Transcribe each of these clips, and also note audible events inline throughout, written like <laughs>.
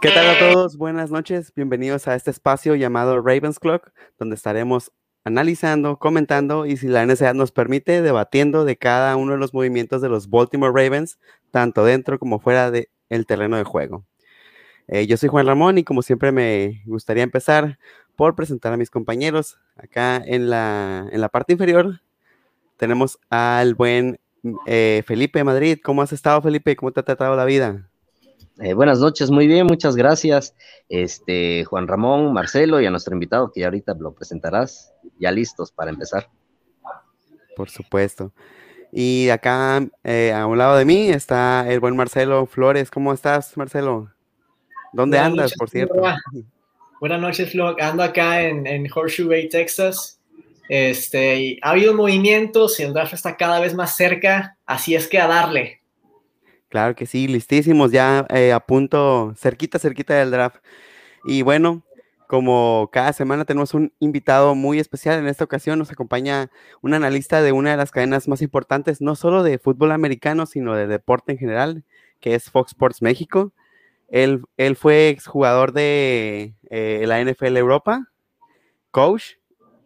¿Qué tal a todos? Buenas noches. Bienvenidos a este espacio llamado Ravens Clock, donde estaremos analizando, comentando y si la necesidad nos permite, debatiendo de cada uno de los movimientos de los Baltimore Ravens, tanto dentro como fuera del terreno de juego. Eh, yo soy Juan Ramón y como siempre me gustaría empezar por presentar a mis compañeros. Acá en la, en la parte inferior tenemos al buen eh, Felipe Madrid. ¿Cómo has estado, Felipe? ¿Cómo te ha tratado la vida? Eh, buenas noches, muy bien, muchas gracias. Este, Juan Ramón, Marcelo y a nuestro invitado que ya ahorita lo presentarás, ya listos para empezar. Por supuesto. Y acá eh, a un lado de mí está el buen Marcelo Flores. ¿Cómo estás, Marcelo? ¿Dónde andas, por cierto? Buenas noches, Flo. Ando acá en, en Horseshoe Bay, Texas. Este, ha habido movimientos y el draft está cada vez más cerca, así es que a darle. Claro que sí, listísimos, ya eh, a punto, cerquita, cerquita del draft. Y bueno, como cada semana tenemos un invitado muy especial, en esta ocasión nos acompaña un analista de una de las cadenas más importantes, no solo de fútbol americano, sino de deporte en general, que es Fox Sports México. Él, él fue exjugador de eh, la NFL Europa, coach,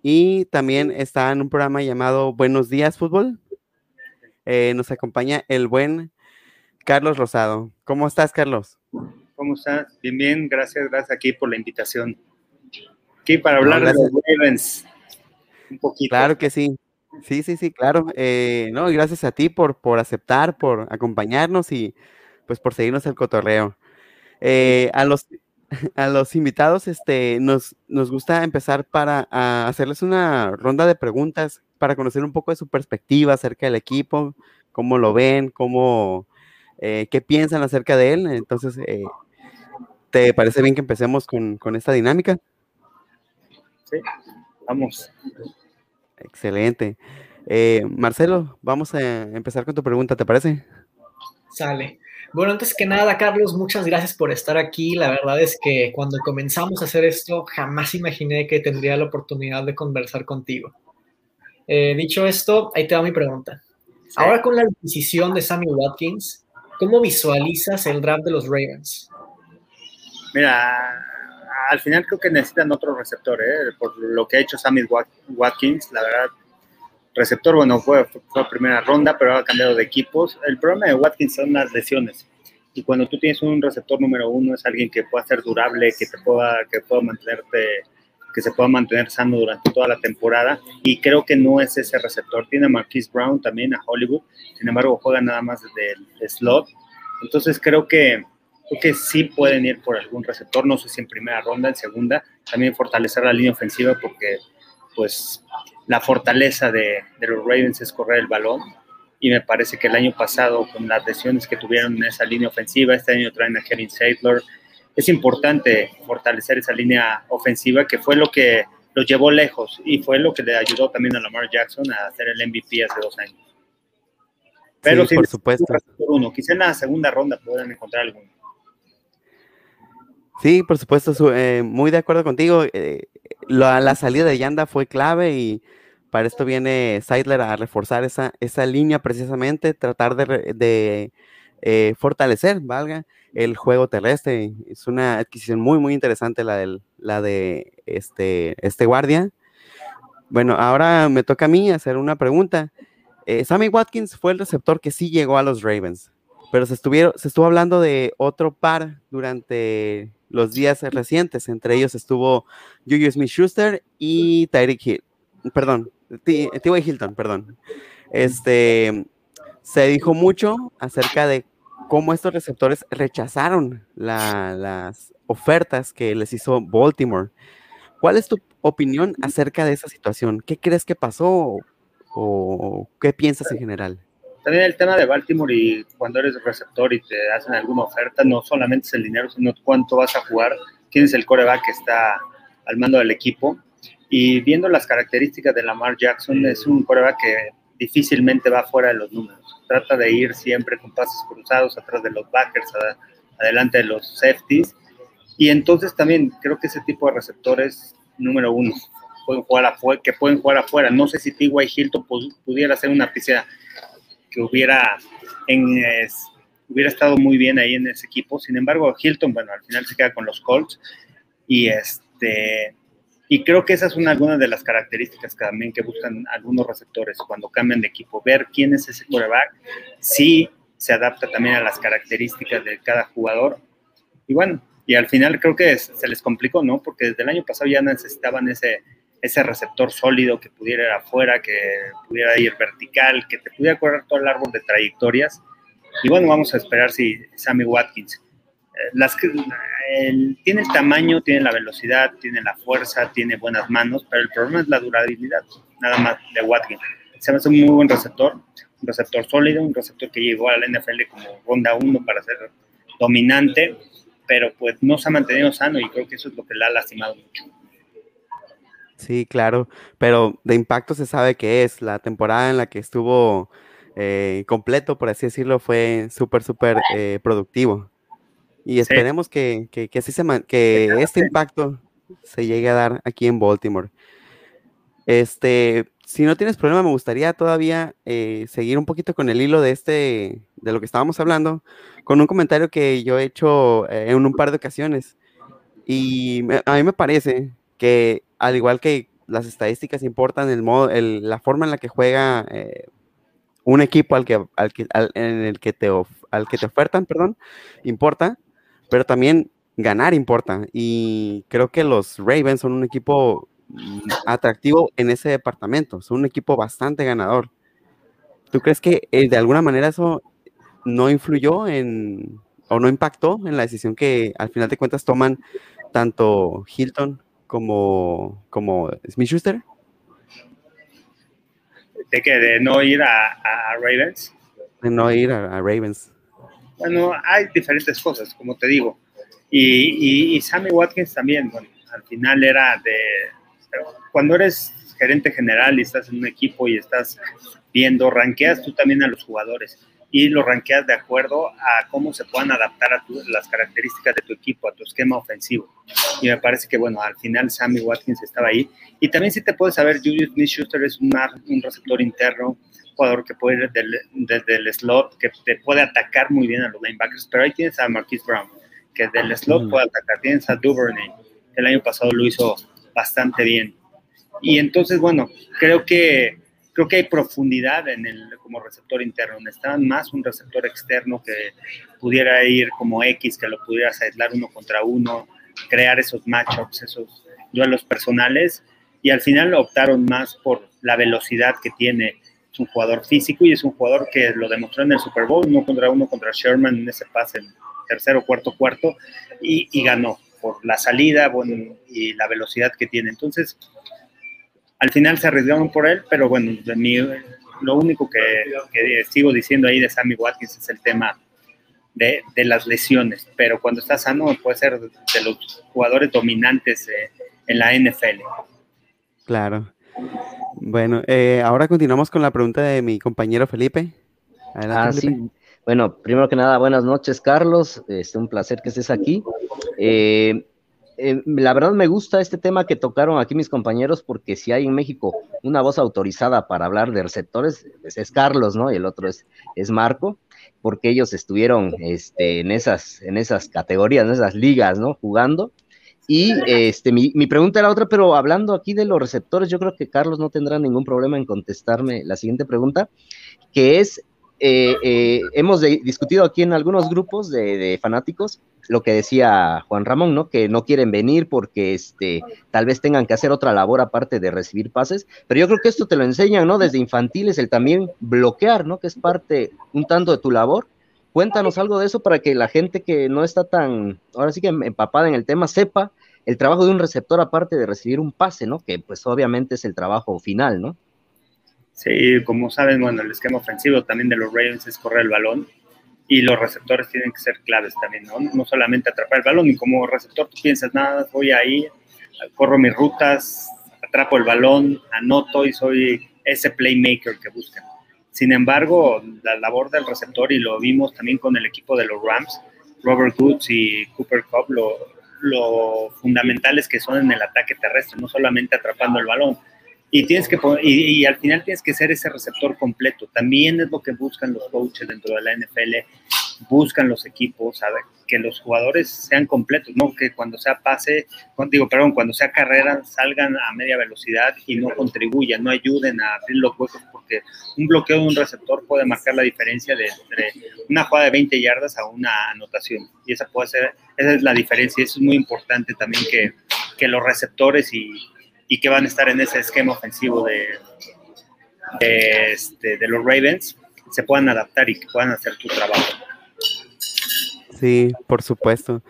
y también está en un programa llamado Buenos Días Fútbol. Eh, nos acompaña el buen Carlos Rosado. ¿Cómo estás, Carlos? ¿Cómo estás? Bien, bien, gracias, gracias aquí por la invitación. Aquí para hablar de los Ravens un poquito. Claro que sí. Sí, sí, sí, claro. Eh, no, gracias a ti por, por aceptar, por acompañarnos y pues por seguirnos el cotorreo. Eh, a los <laughs> a los invitados, este, nos, nos gusta empezar para hacerles una ronda de preguntas para conocer un poco de su perspectiva acerca del equipo, cómo lo ven, cómo, eh, qué piensan acerca de él. Entonces, eh, ¿te parece bien que empecemos con, con esta dinámica? Sí, vamos. Excelente. Eh, Marcelo, vamos a empezar con tu pregunta, ¿te parece? Sale. Bueno, antes que nada, Carlos, muchas gracias por estar aquí. La verdad es que cuando comenzamos a hacer esto, jamás imaginé que tendría la oportunidad de conversar contigo. Eh, dicho esto, ahí te va mi pregunta. Ahora con la adquisición de Sammy Watkins, ¿cómo visualizas el draft de los Ravens? Mira, al final creo que necesitan otro receptor, ¿eh? por lo que ha hecho Sammy Watkins, la verdad receptor, bueno, fue, fue primera ronda, pero ha cambiado de equipos. El problema de Watkins son las lesiones. Y cuando tú tienes un receptor número uno, es alguien que pueda ser durable, que te pueda, que pueda mantenerte, que se pueda mantener sano durante toda la temporada. Y creo que no es ese receptor. Tiene a Marquise Brown también a Hollywood, sin embargo, juega nada más desde el slot. Entonces creo que, creo que sí pueden ir por algún receptor, no sé si en primera ronda, en segunda, también fortalecer la línea ofensiva porque pues la fortaleza de, los Ravens es correr el balón y me parece que el año pasado con las lesiones que tuvieron en esa línea ofensiva, este año traen a Kevin Sadler, es importante fortalecer esa línea ofensiva que fue lo que lo llevó lejos y fue lo que le ayudó también a Lamar Jackson a hacer el MVP hace dos años. Pero sí, por supuesto. Uno, quizá en la segunda ronda puedan encontrar alguno. Sí, por supuesto, eh, muy de acuerdo contigo. Eh, la, la, salida de Yanda fue clave y para esto viene Seidler a reforzar esa, esa línea precisamente, tratar de, eh, fortalecer, valga, el juego terrestre. Es una adquisición muy, muy interesante la, del, la de este, este guardia. Bueno, ahora me toca a mí hacer una pregunta. Eh, Sammy Watkins fue el receptor que sí llegó a los Ravens, pero se, estuvieron, se estuvo hablando de otro par durante los días recientes. Entre ellos estuvo Juju Smith-Schuster y Tyreek Hill. Perdón, T.Y. Hilton, perdón. Este, se dijo mucho acerca de cómo estos receptores rechazaron las ofertas que les hizo Baltimore. ¿Cuál es tu opinión acerca de esa situación? ¿Qué crees que pasó o qué piensas en general? También el tema de Baltimore y cuando eres receptor y te hacen alguna oferta, no solamente es el dinero, sino cuánto vas a jugar, quién es el coreback que está al mando del equipo. Y viendo las características de Lamar Jackson, es un coreback que difícilmente va fuera de los números. Trata de ir siempre con pases cruzados atrás de los backers, adelante de los safeties. Y entonces también creo que ese tipo de receptores, número uno, pueden jugar afuera, que pueden jugar afuera. No sé si T.Y. Hilton pudiera hacer una pieza que hubiera en, hubiera estado muy bien ahí en ese equipo. Sin embargo, Hilton, bueno, al final se queda con los Colts y este y creo que esas son algunas de las características que también que buscan algunos receptores cuando cambian de equipo, ver quién es ese quarterback, si se adapta también a las características de cada jugador. Y bueno, y al final creo que se les complicó, ¿no? Porque desde el año pasado ya necesitaban ese, ese receptor sólido que pudiera ir afuera, que pudiera ir vertical, que te pudiera correr todo el árbol de trayectorias. Y bueno, vamos a esperar si Sammy Watkins las que tiene el tamaño, tiene la velocidad, tiene la fuerza, tiene buenas manos, pero el problema es la durabilidad, nada más de Watkins. Se me hace un muy buen receptor, un receptor sólido, un receptor que llegó a la NFL como ronda 1 para ser dominante, pero pues no se ha mantenido sano y creo que eso es lo que le ha lastimado mucho. Sí, claro, pero de impacto se sabe que es la temporada en la que estuvo eh, completo, por así decirlo, fue súper, súper eh, productivo. Y esperemos que, que, que, así se que este impacto se llegue a dar aquí en Baltimore. Este, si no tienes problema, me gustaría todavía eh, seguir un poquito con el hilo de este, de lo que estábamos hablando, con un comentario que yo he hecho eh, en un par de ocasiones. Y a mí me parece que, al igual que las estadísticas importan, el modo, el, la forma en la que juega eh, un equipo al que, al que, en el que te, al que te ofertan, perdón, importa pero también ganar importa. Y creo que los Ravens son un equipo mm, atractivo en ese departamento, son un equipo bastante ganador. ¿Tú crees que eh, de alguna manera eso no influyó en o no impactó en la decisión que al final de cuentas toman tanto Hilton como, como Smith Schuster? ¿De que ¿De no ir a, Ravens? De no ir a Ravens. Bueno, hay diferentes cosas, como te digo. Y, Sammy Watkins también, bueno, al final era de... Cuando eres gerente general y estás en un equipo y estás viendo, ranqueas tú también a los jugadores y los ranqueas de acuerdo a cómo se puedan adaptar a las características de tu equipo, a tu esquema ofensivo. Y me parece que, bueno, al final Sammy Watkins estaba ahí. Y también si te puedes saber, Julius Smith-Schuster es un, un receptor interno, jugador que puede ir desde el, slot, que te puede atacar muy bien a los linebackers, pero ahí tienes a Marquise Brown, que del slot puede atacar, tienes a Duvernay, que el año pasado lo hizo bastante bien. Y entonces, bueno, creo que creo que hay profundidad en el como receptor interno. Necesitan más un receptor externo que pudiera ir como X, que lo pudieras aislar uno contra uno, crear esos matchups, esos duelos personales. Y al final optaron más por la velocidad que tiene es un jugador físico y es un jugador que lo demostró en el Super Bowl, uno contra uno contra Sherman en ese pase, en tercero, cuarto, cuarto, y, ganó por la salida bueno, y la velocidad que tiene. Entonces, al final se arriesgaron por él, pero bueno, de lo único que, sigo diciendo ahí de Sammy Watkins es el tema de, las lesiones, pero cuando está sano puede ser de los jugadores dominantes eh, en la NFL. Claro. Bueno, eh, ahora continuamos con la pregunta de mi compañero Felipe. ah, sí. Bueno, primero que nada, buenas noches, Carlos. Es un placer que estés aquí. Eh, eh, la verdad me gusta este tema que tocaron aquí mis compañeros, porque si hay en México una voz autorizada para hablar de receptores, pues es Carlos, ¿no? Y el otro es, es Marco, porque ellos estuvieron este, en, esas, en esas categorías, en esas ligas, ¿no? Jugando. Y este, mi, mi, pregunta era otra, pero hablando aquí de los receptores, yo creo que Carlos no tendrá ningún problema en contestarme la siguiente pregunta, que es, eh, eh, hemos discutido aquí en algunos grupos de, fanáticos lo que decía Juan Ramón, ¿no? Que no quieren venir porque este, tal vez tengan que hacer otra labor aparte de recibir pases, pero yo creo que esto te lo enseñan, ¿no? Desde infantiles, el también bloquear, ¿no? Que es parte un tanto de tu labor Cuéntanos algo de eso para que la gente que no está tan, ahora sí que empapada en el tema, sepa el trabajo de un receptor aparte de recibir un pase, ¿no? Que pues obviamente es el trabajo final, ¿no? Sí, como saben, bueno, el esquema ofensivo también de los Ravens es correr el balón y los receptores tienen que ser claves también, ¿no? No solamente atrapar el balón y como receptor tú piensas, nada, voy ahí, corro mis rutas, atrapo el balón, anoto y soy ese playmaker que buscan. Sin embargo, la labor del receptor, y lo vimos también con el equipo de los Rams, Robert Woods y Cooper Cup, lo, lo fundamentales que son en el ataque terrestre, no solamente atrapando el balón. Y, tienes que, y, al final tienes que ser ese receptor completo. También es lo que buscan los coaches dentro de la NFL, buscan los equipos a que los jugadores sean completos, no que cuando sea pase, digo, perdón, cuando sea carrera salgan a media velocidad y no contribuyan, no ayuden a abrir los huecos, porque un bloqueo de un receptor puede marcar la diferencia entre una jugada de 20 yardas a una anotación. Y esa puede ser, esa es la diferencia. Eso es muy importante también que, que los receptores y, y, que van a estar en ese esquema ofensivo de, de, este, de los Ravens se puedan adaptar y que puedan hacer tu trabajo. Sí, por supuesto.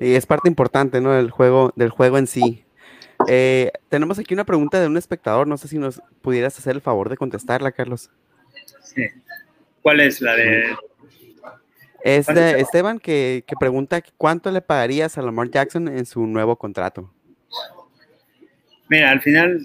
Y es parte importante, ¿no? Del juego, del juego en sí. Eh, tenemos aquí una pregunta de un espectador. No sé si nos pudieras hacer el favor de contestarla, Carlos. Sí. ¿Cuál es la de? Es de Esteban que, pregunta cuánto le pagarías a Lamar Jackson en su nuevo contrato. Mira, al final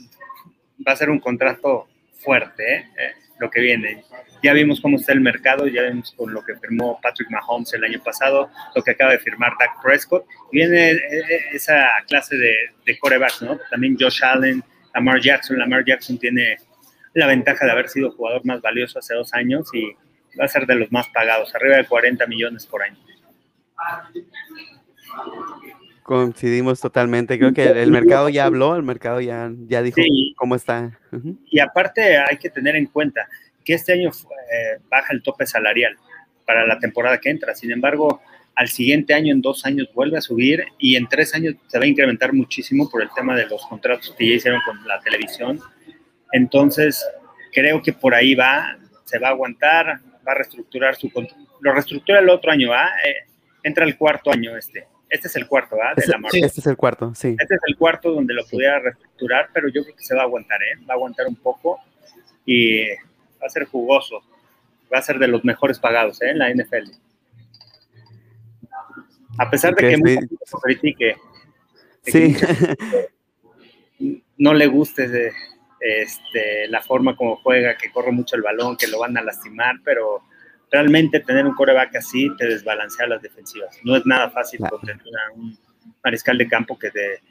va a ser un contrato fuerte, ¿eh? Lo que viene. Ya vimos cómo está el mercado, ya vimos con lo que firmó Patrick Mahomes el año pasado, lo que acaba de firmar Dak Prescott. Viene eh, eh, esa clase de, de corebacks, ¿no? También Josh Allen, Lamar Jackson. Lamar Jackson tiene la ventaja de haber sido jugador más valioso hace dos años y va a ser de los más pagados, arriba de 40 millones por año. Coincidimos totalmente. Creo que el mercado ya habló, el mercado ya, ya dijo cómo está. Y aparte hay que tener en cuenta, que este año eh, baja el tope salarial para la temporada que entra. Sin embargo, al siguiente año, en dos años, vuelve a subir y en tres años se va a incrementar muchísimo por el tema de los contratos que ya hicieron con la televisión. Entonces, creo que por ahí va, se va a aguantar, va a reestructurar su Lo reestructura el otro año, ¿va? Eh, entra el cuarto año este. Este es el cuarto, ¿va? De la marca. Este es el cuarto, sí. Este es el cuarto donde lo pudiera reestructurar, pero yo creo que se va a aguantar, ¿eh? Va a aguantar un poco y va a ser jugoso, va a ser de los mejores pagados ¿eh? en la NFL. A pesar de que mucha critique, sí. <laughs> no le guste este, la forma como juega, que corre mucho el balón, que lo van a lastimar, pero realmente tener un coreback así te desbalancea las defensivas. No es nada fácil tener un mariscal de campo que, te,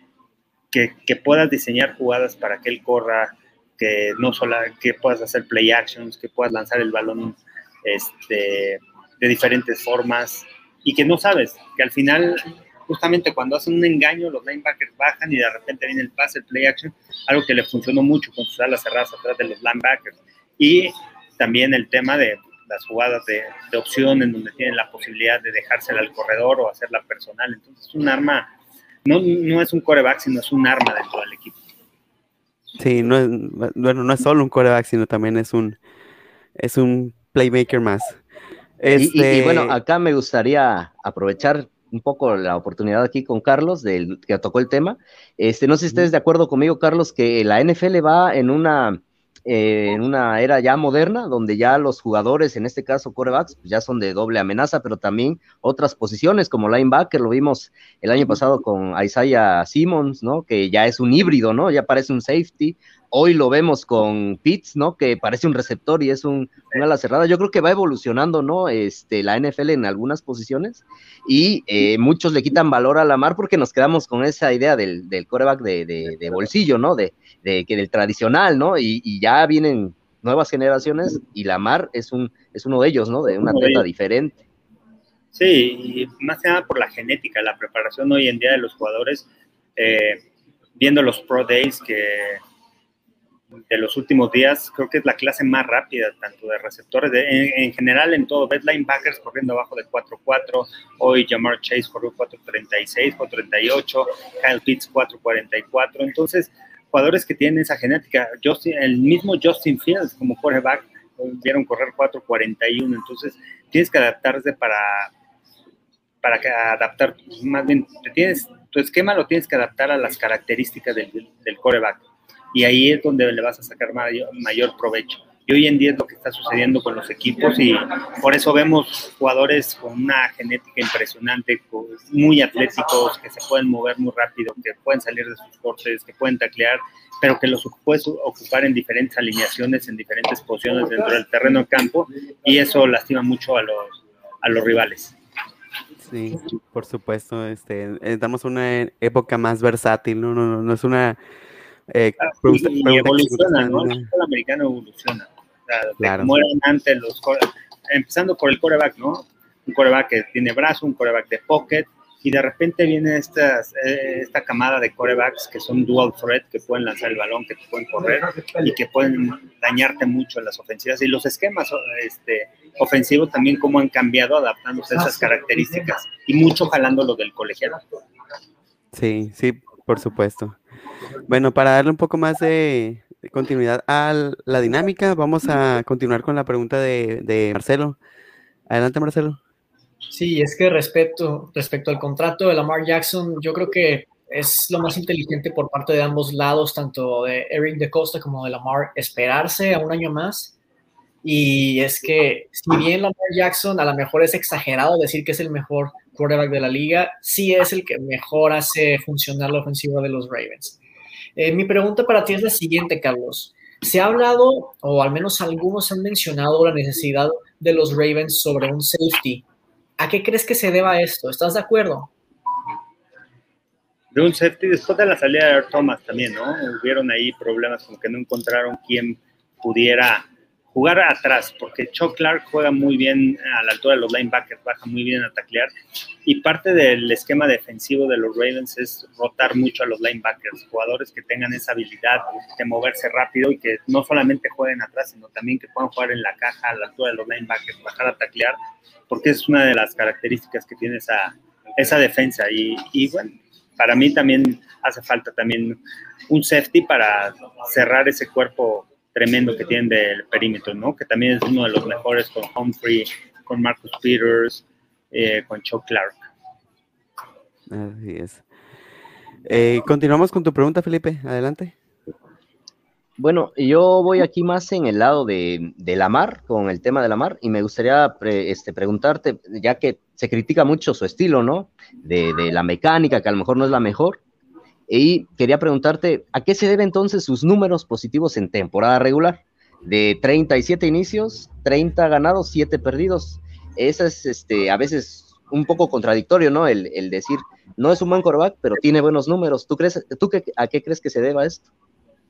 que, que puedas diseñar jugadas para que él corra, que no solo que puedas hacer play actions, que puedas lanzar el balón este, de diferentes formas y que no sabes, que al final justamente cuando hacen un engaño los linebackers bajan y de repente viene el pase, el play action, algo que le funcionó mucho con sus alas cerradas atrás de los linebackers. Y también el tema de las jugadas de, de opción en donde tienen la posibilidad de dejársela al corredor o hacerla personal. Entonces es un arma, no, no es un coreback, sino es un arma dentro del equipo. Sí, no es, bueno, no es solo un coreback, sino también es un, es un playmaker más. Y, bueno, este acá me gustaría aprovechar un poco la oportunidad aquí con Carlos, del, que tocó el tema. Este, no sé si estés de acuerdo conmigo, Carlos, que la NFL va en una eh, en una era ya moderna, donde ya los jugadores, en este caso corebacks, pues ya son de doble amenaza, pero también otras posiciones como linebacker, lo vimos el año pasado con Isaiah Simmons, ¿no? Que ya es un híbrido, ¿no? Ya parece un safety, Hoy lo vemos con Pitts, ¿no? Que parece un receptor y es un, ala cerrada. Yo creo que va evolucionando, ¿no? Este, la NFL en algunas posiciones y eh, muchos le quitan valor a la mar porque nos quedamos con esa idea del, del coreback de, bolsillo, ¿no? De, que del tradicional, ¿no? Y, ya vienen nuevas generaciones y la mar es, un, es uno de ellos, ¿no? De una atleta diferente. Sí, y más que nada por la genética, la preparación hoy en día de los jugadores, eh, viendo los Pro Days que de los últimos días, creo que es la clase más rápida, tanto de receptores, en, general en todo. Ves linebackers corriendo abajo de 4-4, hoy Jamar Chase corrió 4-36, 4-38, Kyle Pitts 4-44. Entonces, jugadores que tienen esa genética, el mismo Justin Fields como quarterback, vieron correr 4-41. Entonces, tienes que adaptarse para, para adaptar, más bien, tienes, tu esquema lo tienes que adaptar a las características del, del quarterback y ahí es donde le vas a sacar mayor, provecho. Y hoy en día es lo que está sucediendo con los equipos y por eso vemos jugadores con una genética impresionante, muy atléticos, que se pueden mover muy rápido, que pueden salir de sus cortes, que pueden taclear, pero que los puedes ocupar en diferentes alineaciones, en diferentes posiciones dentro del terreno de campo y eso lastima mucho a los, a los rivales. Sí, por supuesto, este, estamos en una época más versátil, no, no, no es una eh, y, evoluciona, ¿no? El fútbol americano evoluciona. O sea, claro. mueren antes los empezando por el coreback, ¿no? un coreback que tiene brazo, un coreback de pocket, y de repente viene estas, eh, esta camada de corebacks que son dual threat, que pueden lanzar el balón, que pueden correr y que pueden dañarte mucho en las ofensivas. Y los esquemas este, ofensivos también cómo han cambiado adaptándose a esas características y mucho jalando lo del colegiado. Sí, sí, por supuesto. Bueno, para darle un poco más de, continuidad a la dinámica, vamos a continuar con la pregunta de, Marcelo. Adelante, Marcelo. Sí, es que respecto, respecto al contrato de Lamar Jackson, yo creo que es lo más inteligente por parte de ambos lados, tanto de Eric de Costa como de Lamar, esperarse a un año más. Y es que, si bien Lamar Jackson a lo mejor es exagerado decir que es el mejor quarterback de la liga, sí es el que mejor hace funcionar la ofensiva de los Ravens. Eh, mi pregunta para ti es la siguiente, Carlos. Se ha hablado, o al menos algunos han mencionado la necesidad de los Ravens sobre un safety ¿A qué crees que se deba esto? ¿Estás de acuerdo? De un safety, después de la salida de Thomas también, ¿no? Hubieron ahí problemas como que no encontraron quién pudiera jugar atrás, porque Chuck Clark juega muy bien a la altura de los linebackers, baja muy bien a taclear, y parte del esquema defensivo de los Ravens es rotar mucho a los linebackers, jugadores que tengan esa habilidad de moverse rápido y que no solamente jueguen atrás, sino también que puedan jugar en la caja a la altura de los linebackers, bajar a taclear, porque es una de las características que tiene esa, esa defensa. Y, y bueno, para mí también hace falta también un safety para cerrar ese cuerpo tremendo que tienen del perímetro, ¿no? Que también es uno de los mejores con Humphrey, con Marcus Peters, eh, con Chuck Clark. Así es. Eh, continuamos con tu pregunta, Felipe. Adelante. Bueno, yo voy aquí más en el lado de, de la mar, con el tema de la mar, y me gustaría este, preguntarte, ya que se critica mucho su estilo, ¿no? De, de, la mecánica, que a lo mejor no es la mejor, y quería preguntarte, ¿a qué se debe entonces sus números positivos en temporada regular? De 37 inicios, 30 ganados, 7 perdidos. Eso es este, a veces un poco contradictorio, ¿no? El, decir, no es un buen quarterback, pero tiene buenos números. ¿Tú, crees, tú qué, a qué crees que se deba esto?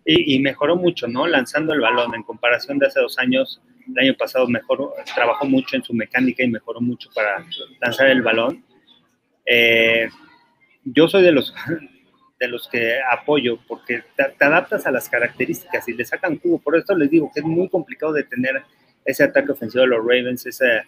y, mejoró mucho, ¿no? Lanzando el balón en comparación de hace dos años. El año pasado mejoró, trabajó mucho en su mecánica y mejoró mucho para lanzar el balón. Eh, yo soy de los, de los que apoyo porque te, adaptas a las características y le sacan cubo. Por eso les digo que es muy complicado de tener ese ataque ofensivo de los Ravens, esa,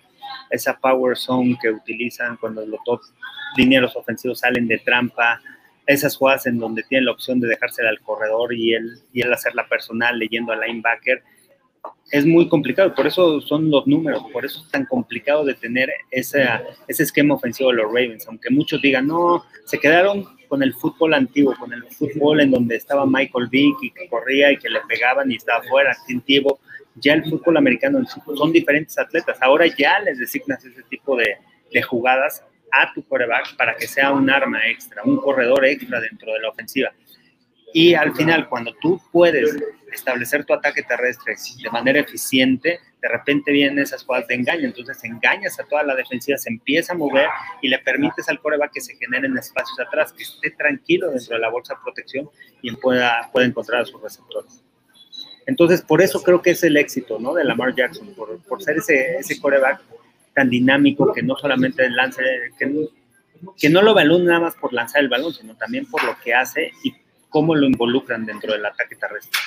esa power zone que utilizan cuando los dos linieros ofensivos salen de trampa, esas jugadas en donde tiene la opción de dejársela al corredor y él, y él hacer la personal leyendo al linebacker, es muy complicado. Por eso son los números, por eso es tan complicado de tener ese, ese esquema ofensivo de los Ravens. Aunque muchos digan, no, se quedaron con el fútbol antiguo, con el fútbol en donde estaba Michael Vick y que corría y que le pegaban y estaba fuera, instintivo. Ya el fútbol americano son diferentes atletas. Ahora ya les designas ese tipo de, de jugadas a tu coreback para que sea un arma extra, un corredor extra dentro de la ofensiva. Y al final, cuando tú puedes establecer tu ataque terrestre de manera eficiente, de repente vienen esas jugadas de engaño, entonces engañas a toda la defensiva, se empieza a mover y le permites al coreback que se generen espacios atrás, que esté tranquilo dentro de la bolsa de protección y pueda, pueda encontrar a sus receptores. Entonces, por eso creo que es el éxito ¿no? de Lamar Jackson, por, por ser ese, ese coreback tan dinámico que no solamente lance, que no, que no lo evalúen nada más por lanzar el balón, sino también por lo que hace y cómo lo involucran dentro del ataque terrestre.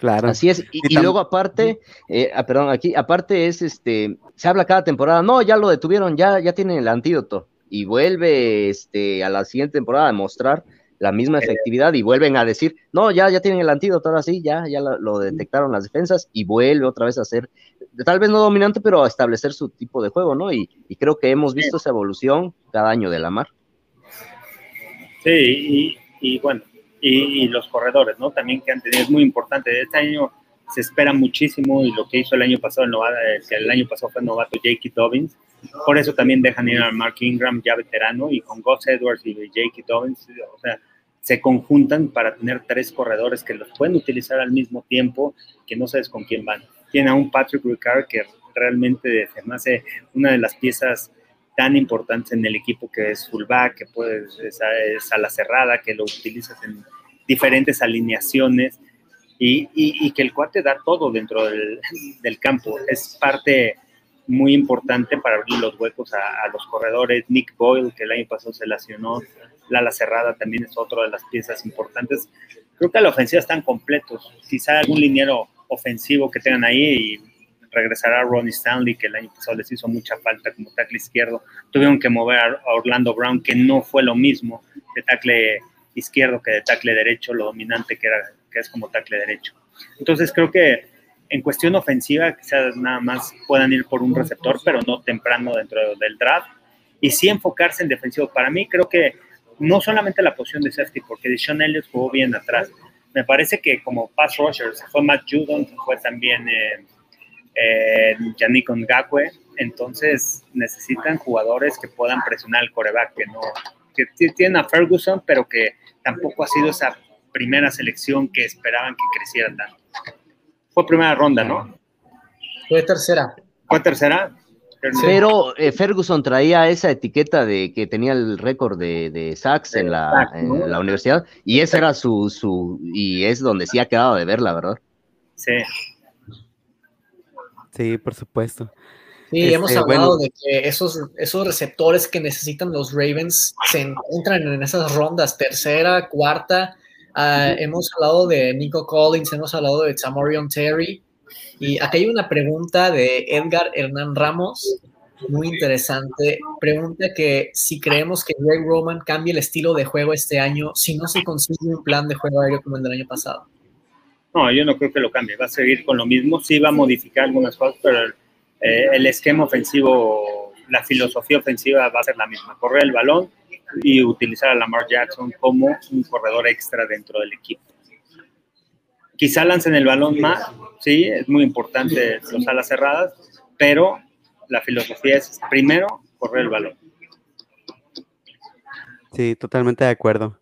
Claro. Así es. Y, luego aparte, eh, ah, perdón, aquí aparte es este, se habla cada temporada, no, ya lo detuvieron, ya, ya tienen el antídoto. Y vuelve este, a la siguiente temporada a mostrar la misma eh. efectividad y vuelven a decir, no, ya, ya tienen el antídoto, ahora sí, ya, ya lo, detectaron las defensas y vuelve otra vez a ser tal vez no dominante, pero a establecer su tipo de juego, ¿no? Y, creo que hemos visto esa evolución cada año de la mar. Sí, y, bueno, y, los corredores, ¿no? También que han tenido, es muy importante. Este año se espera muchísimo y lo que hizo el año pasado, el, novato, el año pasado fue el novato J.K. Dobbins. Por eso también dejan ir a Mark Ingram, ya veterano, y con Gus Edwards y J.K. Dobbins, o sea, se conjuntan para tener tres corredores que los pueden utilizar al mismo tiempo, que no sabes con quién van tiene a un Patrick Ricard que realmente se me hace una de las piezas tan importantes en el equipo que es fullback, que puede, es, a la cerrada, que lo utilizas en diferentes alineaciones y, y, que el cuate da todo dentro del, del, campo. Es parte muy importante para abrir los huecos a, los corredores. Nick Boyle, que el año pasado se lesionó, Lala Cerrada también es otra de las piezas importantes. Creo que a la ofensiva están completos. Quizá algún liniero ofensivo que tengan ahí y regresará Ronnie Stanley, que el año pasado les hizo mucha falta como tackle izquierdo. Tuvieron que mover a Orlando Brown, que no fue lo mismo de tackle izquierdo que de tackle derecho, lo dominante que, era, que es como tackle derecho. Entonces creo que en cuestión ofensiva quizás nada más puedan ir por un receptor, pero no temprano dentro del draft. Y sí enfocarse en defensivo. Para mí creo que no solamente la posición de safety, porque Sean Elliott jugó bien atrás. Me parece que como pass rushers fue Matt Judon, fue también eh, eh, Yannick Ngakwe. Entonces necesitan jugadores que puedan presionar al coreback, que no que tienen a Ferguson, pero que tampoco ha sido esa primera selección que esperaban que creciera tanto. Fue primera ronda, ¿no? Fue tercera. Fue tercera. Pero eh, Ferguson traía esa etiqueta de que tenía el récord de, de sacks en la, en la universidad y esa era su, su, y es donde sí ha quedado de verla, ¿verdad? Sí. Sí, por supuesto. Sí, hemos este, hablado de que esos, esos receptores que necesitan los Ravens se encuentran en esas rondas, tercera, cuarta. Ah, hemos hablado de Nico Collins, hemos hablado de Tamorion Terry. Y aquí hay una pregunta de Edgar Hernán Ramos, muy interesante. Pregunta que si creemos que Greg Roman cambie el estilo de juego este año si no se consigue un plan de juego aéreo como el del año pasado. No, yo no creo que lo cambie. Va a seguir con lo mismo. Sí va a modificar algunas cosas, pero eh, el esquema ofensivo, la filosofía ofensiva va a ser la misma, correr el balón y utilizar a Lamar Jackson como un corredor extra dentro del equipo. Quizá lancen el balón más, sí, es muy importante los alas cerradas, pero la filosofía es primero correr el balón. Sí, totalmente de acuerdo.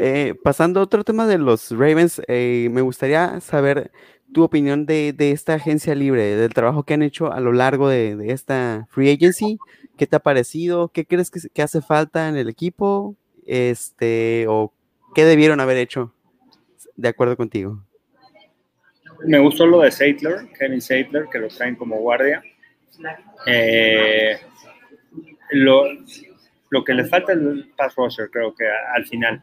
Eh, pasando a otro tema de los Ravens, eh, me gustaría saber tu opinión de, esta agencia libre, del trabajo que han hecho a lo largo de, esta free agency. ¿Qué te ha parecido? ¿Qué crees que, hace falta en el equipo? Este, o qué debieron haber hecho de acuerdo contigo. Me gustó lo de Saitler, Kevin Saitler, que lo traen como guardia. Eh, lo, lo, que les falta es el pass rusher, creo que al final.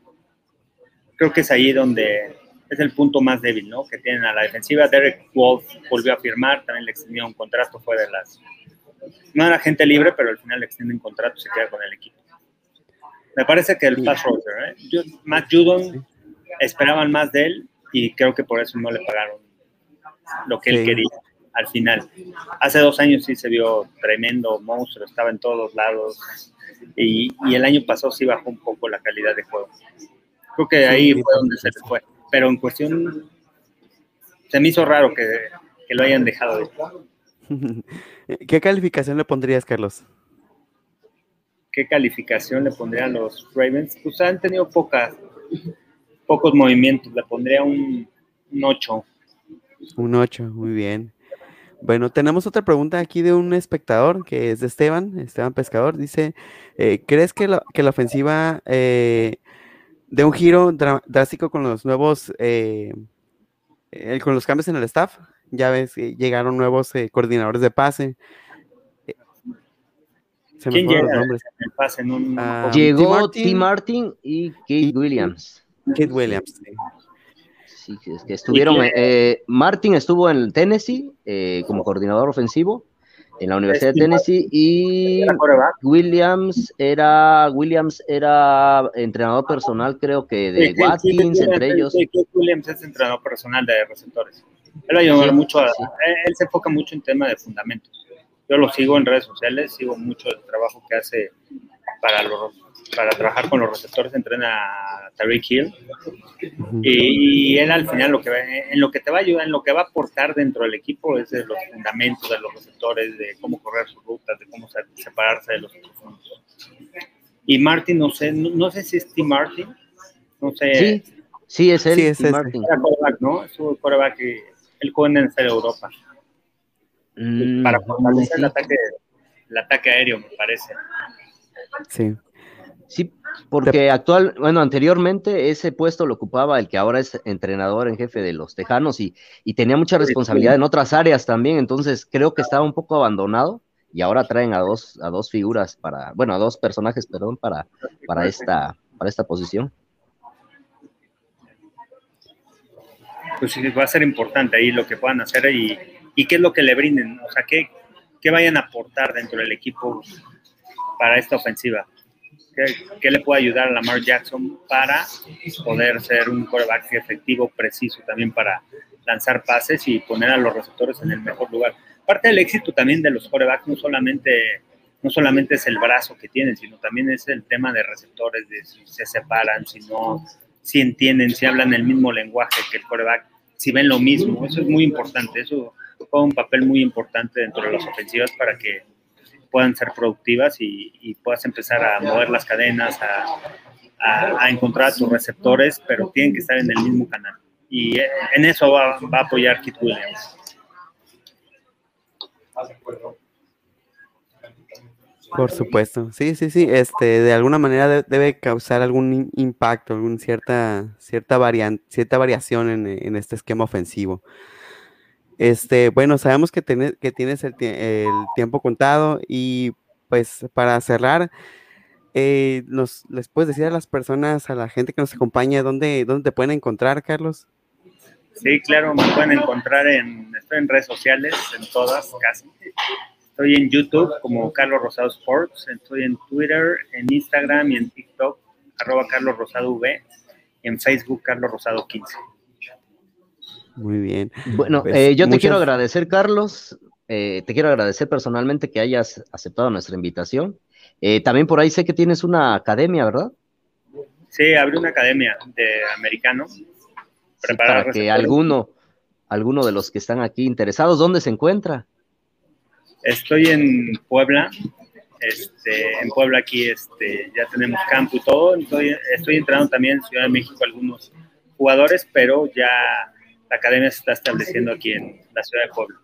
Creo que es ahí donde es el punto más débil, ¿no? Que tienen a la defensiva. Derek Wolf volvió a firmar, también le extendió un contrato, fue de las... No era gente libre, pero al final le extiende un contrato y se queda con el equipo. Me parece que el pass rusher, ¿eh? Matt Judon, esperaban más de él y creo que por eso no le pagaron lo que él quería al final. Hace dos años sí se vio tremendo monstruo, estaba en todos lados y, y el año pasado sí bajó un poco la calidad de juego. Creo que ahí fue donde se fue pero en cuestión se me hizo raro que, lo hayan dejado. <laughs> ¿Qué calificación le pondrías, Carlos? ¿Qué calificación le pondría a los Ravens? Pues han tenido pocas, pocos movimientos, le pondría un, 8. Un 8, muy bien. Bueno, tenemos otra pregunta aquí de un espectador que es de Esteban, Esteban Pescador. Dice, eh, ¿crees que la, que la ofensiva eh, de un giro drástico con los nuevos, eh, con los cambios en el staff. Ya ves, llegaron nuevos eh, coordinadores de pase. Se ¿Quién llega los nombres. El pase en un... Ah, Llegó T. Martin, y Kate Williams. Kate Williams, sí. es que estuvieron, eh, Martin estuvo en Tennessee como coordinador ofensivo en la Universidad de Tennessee y Williams era Williams era entrenador personal creo que de Watkins entre ellos. Williams es entrenador personal de receptores él ayudó mucho a, él se enfoca mucho en tema de fundamentos. Yo lo sigo en redes sociales sigo mucho el trabajo que hace para los para trabajar con los receptores entrena a Tariq Hill y, él al final lo que en lo que te va a ayudar, en lo que va a aportar dentro del equipo es de los fundamentos de los receptores, de cómo correr sus rutas, de cómo separarse de los profundos. Y Martin, no sé, no, sé si es Tim Martin, no sé. Sí, sí es él, sí, es Martin. Era coreback, ¿no? Es un coreback que él juega en el Europa. Mm, para fortalecer el ataque, el ataque aéreo, me parece. Sí. Sí, porque actual, bueno, anteriormente ese puesto lo ocupaba el que ahora es entrenador en jefe de los Tejanos y, tenía mucha responsabilidad en otras áreas también, entonces creo que estaba un poco abandonado y ahora traen a dos, a dos figuras para, bueno, a dos personajes, perdón, para, para esta, para esta posición. Pues sí, va a ser importante ahí lo que puedan hacer y, y qué es lo que le brinden, o sea, qué, qué vayan a aportar dentro del equipo para esta ofensiva. ¿Qué, le puede ayudar a Lamar Jackson para poder ser un quarterback efectivo, preciso, también para lanzar pases y poner a los receptores en el mejor lugar? Parte del éxito también de los quarterbacks no solamente, no solamente es el brazo que tienen, sino también es el tema de receptores, de si se separan, si no, si entienden, si hablan el mismo lenguaje que el quarterback, si ven lo mismo. Eso es muy importante. Eso juega un papel muy importante dentro de las ofensivas para que puedan ser productivas y, puedas empezar a mover las cadenas, a, encontrar tus receptores, pero tienen que estar en el mismo canal. Y en eso va, a apoyar Kit Williams. Por supuesto, sí, sí, sí, este, de alguna manera debe causar algún impacto, alguna cierta, cierta, variante, cierta variación en, en este esquema ofensivo. Este, bueno, sabemos que, que tienes el, tiempo contado y pues para cerrar, eh, nos, ¿les puedes decir a las personas, a la gente que nos acompaña, dónde, dónde te pueden encontrar, Carlos? Sí, claro, me pueden encontrar en, estoy en redes sociales, en todas casi. Estoy en YouTube como Carlos Rosado Sports, estoy en Twitter, en Instagram y en TikTok, arroba Carlos Rosado V, y en Facebook Carlos Rosado 15. Muy bien. Bueno, pues, eh, yo te quiero agradecer, Carlos. Eh, te quiero agradecer personalmente que hayas aceptado nuestra invitación. Eh, también por ahí sé que tienes una academia, ¿verdad? Sí, abrí una academia de americano. para que alguno, alguno de los que están aquí interesados, ¿dónde se encuentra? Estoy en Puebla. Este, en Puebla aquí este, ya tenemos campo y todo. Estoy, estoy entrando también en Ciudad de México algunos jugadores, pero ya la academia se está estableciendo aquí en la ciudad de Puebla.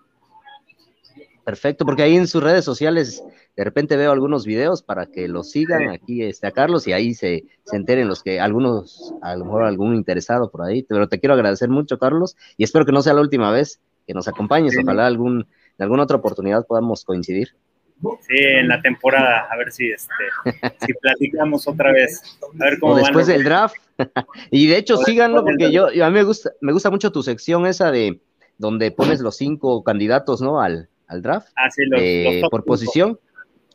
Perfecto, porque ahí en sus redes sociales de repente veo algunos videos para que los sigan aquí este, a Carlos y ahí se, se, enteren los que algunos, a lo mejor algún interesado por ahí. Pero te quiero agradecer mucho, Carlos, y espero que no sea la última vez que nos acompañes. Ojalá algún, en alguna otra oportunidad podamos coincidir. Sí, en la temporada, a ver si este, <laughs> si platicamos otra vez. A ver cómo o después del draft. <laughs> y de hecho, síganlo, porque yo, a mí me gusta, me gusta mucho tu sección esa de donde pones los cinco candidatos, ¿no? Al, al draft. Ah, sí, los, eh, por posición.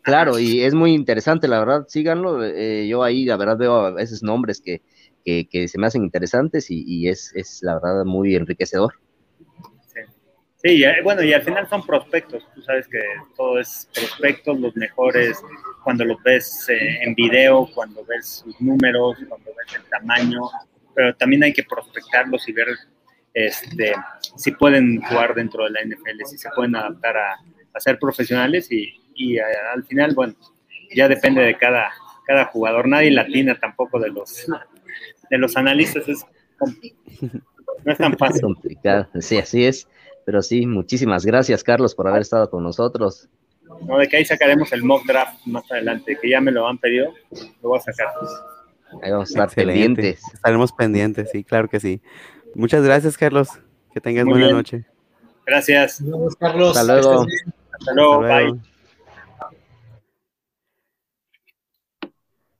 Claro, y es muy interesante, la verdad, síganlo. Eh, yo ahí, la verdad, veo a veces nombres que, que, que se me hacen interesantes y, y es, es, la verdad, muy enriquecedor. Sí, bueno, y al final son prospectos, tú sabes que todo es prospectos, los mejores, cuando los ves eh, en video, cuando ves sus números, cuando ves el tamaño, pero también hay que prospectarlos y ver este, si pueden jugar dentro de la NFL, si se pueden adaptar a, ser profesionales y, y al final, bueno, ya depende de cada, cada jugador, nadie latina tampoco de los, de los analistas, es, no es tan fácil. complicado, sí, así es. Pero sí, muchísimas gracias, Carlos, por haber estado con nosotros. No, de que ahí sacaremos el mock draft más adelante, que ya me lo han pedido, lo voy a sacar. Ahí vamos a estar pendientes. Estaremos pendientes, sí, claro que sí. Muchas gracias, Carlos. Que tengas buena noche. Gracias. Carlos. Hasta luego. Hasta luego. Bye.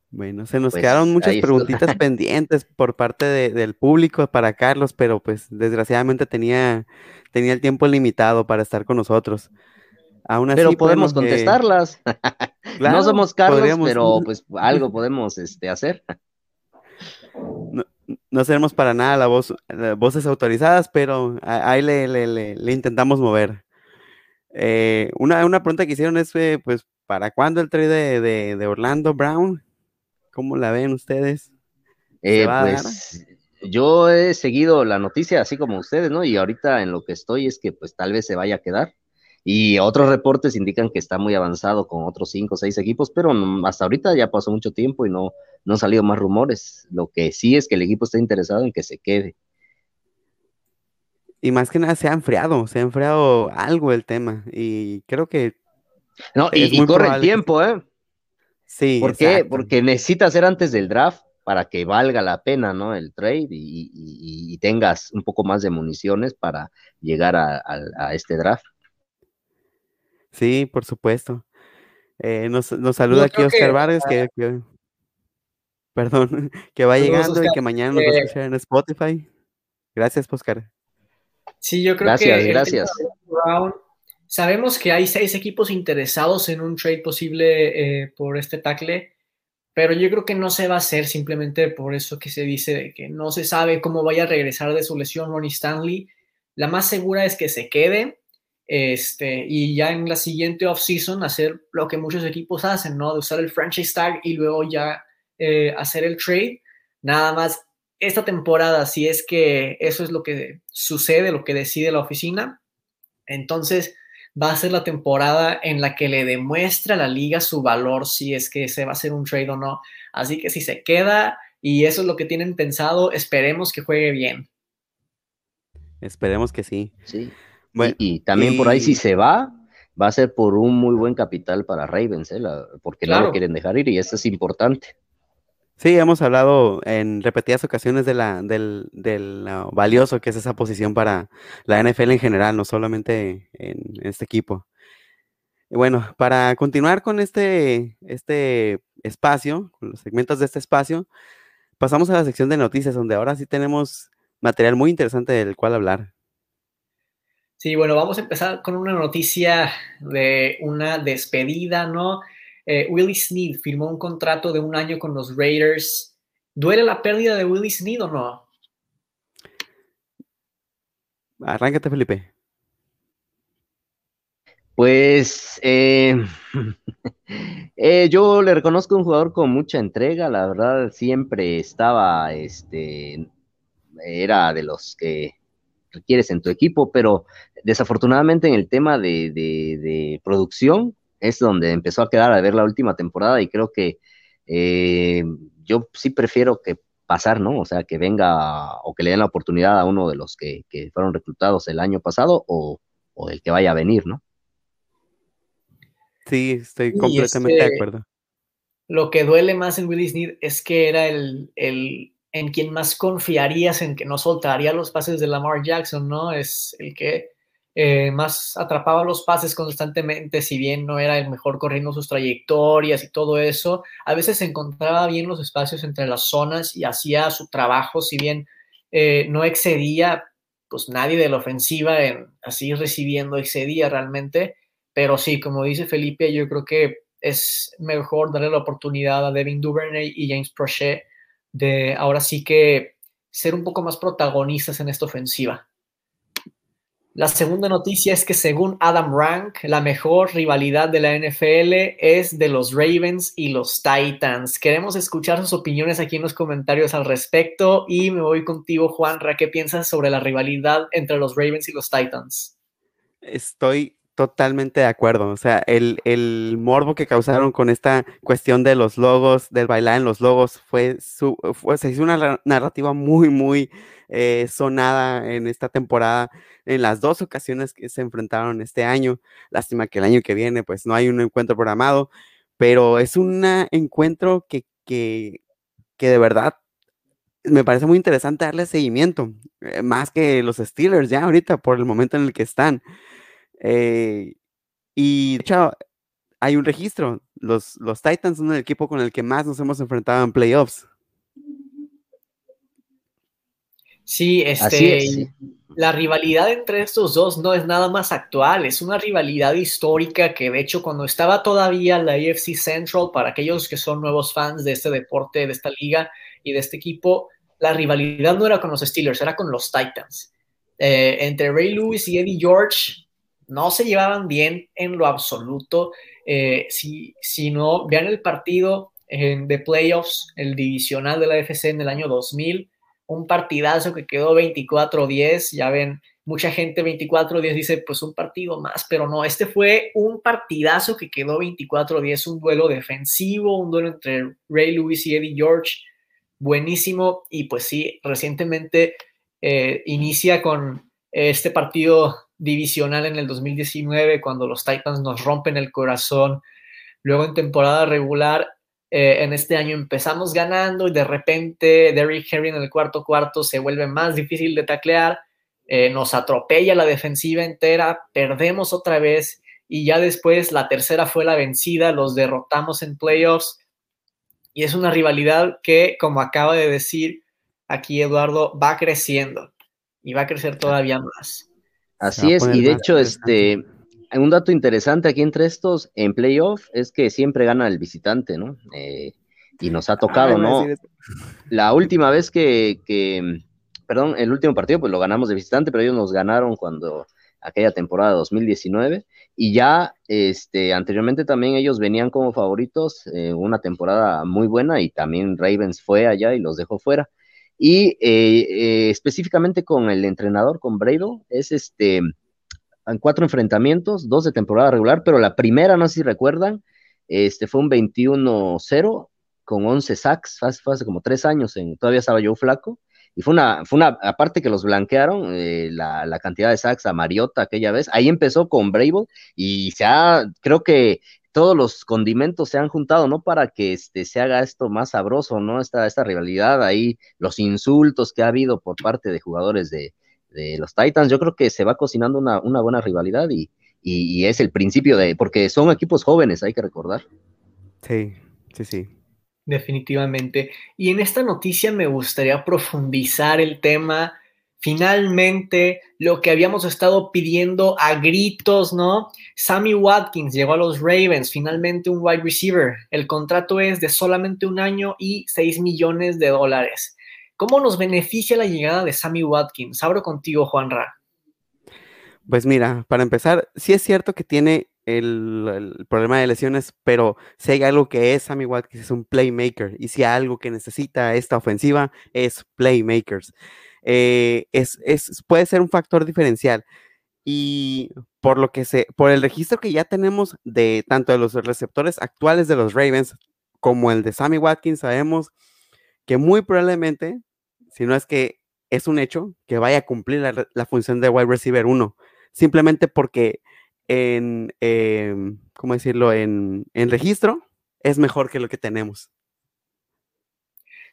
Bueno, se nos pues, quedaron muchas preguntitas <laughs> pendientes por parte del público para Carlos, pero pues desgraciadamente tenía, tenía el tiempo limitado para estar con nosotros. Aún así, pero podemos contestarlas. <laughs> no somos Carlos, pero <laughs> pues algo podemos este, hacer. No, no seremos para nada la voz, voces autorizadas, pero ahí le, le, intentamos mover. Eh, una, una, pregunta que hicieron es, eh, pues, ¿para cuándo el trade de, de Orlando Brown? ¿Cómo la ven ustedes? Eh, pues yo he seguido la noticia así como ustedes, ¿no? Y ahorita en lo que estoy es que pues tal vez se vaya a quedar. Y otros reportes indican que está muy avanzado con otros cinco o seis equipos, pero hasta ahorita ya pasó mucho tiempo y no, no han salido más rumores. Lo que sí es que el equipo está interesado en que se quede. Y más que nada se ha enfriado, se ha enfriado algo el tema. Y creo que. No, y, corre el tiempo, ¿eh? Sí. ¿Por qué? Porque necesitas ser antes del draft para que valga la pena, ¿no? El trade y, tengas un poco más de municiones para llegar a, este draft. Sí, por supuesto. Eh, nos, saluda aquí Oscar Vargas, que, <laughs> perdón, que va llegando y que mañana nos va a escuchar en Spotify. Gracias, Oscar. Sí, yo creo gracias, que. Gracias, sabemos que hay seis equipos interesados en un trade posible eh, por este tackle, pero yo creo que no se va a hacer simplemente por eso que se dice de que no se sabe cómo vaya a regresar de su lesión Ronnie Stanley. La más segura es que se quede este, y ya en la siguiente offseason hacer lo que muchos equipos hacen, ¿no? De usar el franchise tag y luego ya eh, hacer el trade. Nada más esta temporada, si es que eso es lo que sucede, lo que decide la oficina, entonces va a ser la temporada en la que le demuestra a la liga su valor, si es que se va a hacer un trade o no. Así que si se queda y eso es lo que tienen pensado, esperemos que juegue bien. Esperemos que sí. Sí. y, también por ahí si se va, va a ser por un muy buen capital para Ravens, ¿eh? porque no lo quieren dejar ir y eso es importante. Sí, hemos hablado en repetidas ocasiones de la, del, del valioso que es esa posición para la NFL en general, no solamente en, este equipo. bueno, para continuar con este, este espacio, con los segmentos de este espacio, pasamos a la sección de noticias, donde ahora sí tenemos material muy interesante del cual hablar. Sí, bueno, vamos a empezar con una noticia de una despedida, ¿no? Eh, Willie Sneed firmó un contrato de un año con los Raiders. ¿Duele la pérdida de Willie Sneed o no? Arráncate, Felipe. Pues eh, <laughs> eh, yo le reconozco un jugador con mucha entrega, la verdad siempre estaba, este, era de los que requieres en tu equipo, pero desafortunadamente en el tema de producción, es donde empezó a quedar a ver la última temporada y creo que eh, yo sí prefiero que pasar, ¿no? O sea, que venga o que le den la oportunidad a uno de los que, fueron reclutados el año pasado o, o, el que vaya a venir, ¿no? Sí, estoy completamente de este, acuerdo. Lo que duele más en Willis Snead es que era el, el, en quien más confiarías en que no soltaría los pases de Lamar Jackson, ¿no? Es el que eh, más atrapaba los pases constantemente, si bien no era el mejor corriendo sus trayectorias y todo eso, a veces encontraba bien los espacios entre las zonas y hacía su trabajo, si bien eh, no excedía, pues nadie de la ofensiva en así recibiendo excedía realmente, pero sí, como dice Felipe, yo creo que es mejor darle la oportunidad a Devin Duvernay y James Prochet de ahora sí que ser un poco más protagonistas en esta ofensiva. La segunda noticia es que según Adam Rank, la mejor rivalidad de la NFL es de los Ravens y los Titans. Queremos escuchar sus opiniones aquí en los comentarios al respecto y me voy contigo, Juanra. ¿Qué piensas sobre la rivalidad entre los Ravens y los Titans? Estoy totalmente de acuerdo. O sea, el, morbo que causaron con esta cuestión de los logos, del bailar en los logos, fue, su, hizo una narrativa muy, muy eh, sonada en esta temporada, en las dos ocasiones que se enfrentaron este año. Lástima que el año que viene, pues no hay un encuentro programado, pero es un encuentro que, que, de verdad me parece muy interesante darle seguimiento, eh, más que los Steelers ya ahorita por el momento en el que están. Eh, y de hecho, hay un registro. Los, los Titans son el equipo con el que más nos hemos enfrentado en playoffs. Sí, este, la rivalidad entre estos dos no es nada más actual, es una rivalidad histórica que de hecho cuando estaba todavía la AFC Central, para aquellos que son nuevos fans de este deporte, de esta liga y de este equipo, la rivalidad no era con los Steelers, era con los Titans. Eh, entre Ray Lewis y Eddie George no se llevaban bien en lo absoluto. Eh, si, si no, vean el partido de playoffs, el divisional de la FC en el año 2000 un partidazo que quedó 24-10, ya ven, mucha gente 24-10 dice, pues un partido más, pero no, este fue un partidazo que quedó 24-10, un duelo defensivo, un duelo entre Ray Lewis y Eddie George, buenísimo, y pues sí, recientemente eh, inicia con este partido divisional en el 2019, cuando los Titans nos rompen el corazón, luego en temporada regular eh, en este año empezamos ganando y de repente Derrick Henry en el cuarto cuarto se vuelve más difícil de taclear, eh, nos atropella la defensiva entera, perdemos otra vez y ya después la tercera fue la vencida, los derrotamos en playoffs y es una rivalidad que, como acaba de decir aquí Eduardo, va creciendo y va a crecer todavía más. Así es, y de hecho, este, un dato interesante aquí entre estos en playoff es que siempre gana el visitante, ¿no? Eh, y nos ha tocado, ¿no? La última vez que, que, perdón, el último partido, pues lo ganamos de visitante, pero ellos nos ganaron cuando aquella temporada 2019 y ya este anteriormente también ellos venían como favoritos eh, una temporada muy buena y también Ravens fue allá y los dejó fuera y eh, eh, específicamente con el entrenador con Brado es este en cuatro enfrentamientos dos de temporada regular pero la primera no sé si recuerdan este fue un 21-0 con 11 sacks fue hace como tres años en, todavía estaba yo flaco y fue una, fue una, aparte que los blanquearon, eh, la, cantidad de sacks a Mariota aquella vez, ahí empezó con Brable y se ha, creo que todos los condimentos se han juntado, ¿no? Para que este, se haga esto más sabroso, ¿no? Esta, esta rivalidad ahí, los insultos que ha habido por parte de jugadores de, los Titans, yo creo que se va cocinando una, una buena rivalidad y, y, es el principio de, porque son equipos jóvenes, hay que recordar. Sí, sí, sí definitivamente. Y en esta noticia me gustaría profundizar el tema. Finalmente, lo que habíamos estado pidiendo a gritos, ¿no? Sammy Watkins llegó a los Ravens, finalmente un wide receiver. El contrato es de solamente un año y 6 millones de dólares. ¿Cómo nos beneficia la llegada de Sammy Watkins? Abro contigo, Juan Ra. Pues mira, para empezar, sí es cierto que tiene el, problema de lesiones, pero si hay algo que es Sammy Watkins es un playmaker y si hay algo que necesita esta ofensiva es playmakers. Eh, es, puede ser un factor diferencial y por lo que se, por el registro que ya tenemos de tanto de los receptores actuales de los Ravens como el de Sammy Watkins, sabemos que muy probablemente, si no es que es un hecho, que vaya a cumplir la, función de wide receiver 1, simplemente porque en, em, ¿cómo decirlo?, en, en registro, es mejor que lo que tenemos.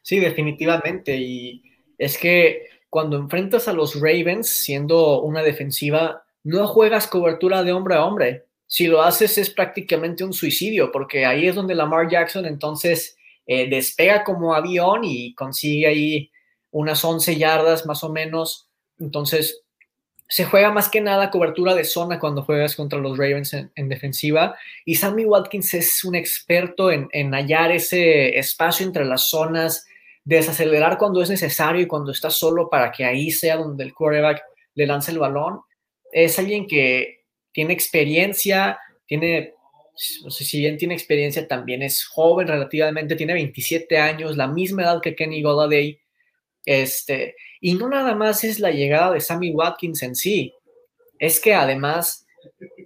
Sí, definitivamente. Y es que cuando enfrentas a los Ravens siendo una defensiva, no juegas cobertura de hombre a hombre. Si lo haces es prácticamente un suicidio, porque ahí es donde Lamar Jackson entonces eh, despega como avión y consigue ahí unas 11 yardas más o menos. Entonces, se juega más que nada cobertura de zona cuando juegas contra los Ravens en, defensiva. Y Sammy Watkins es un experto en, hallar ese espacio entre las zonas, desacelerar cuando es necesario y cuando está solo para que ahí sea donde el quarterback le lance el balón. Es alguien que tiene experiencia, tiene, si bien tiene experiencia, también es joven relativamente, tiene 27 años, la misma edad que Kenny Golladay. Este, y no nada más es la llegada de Sammy Watkins en sí, es que además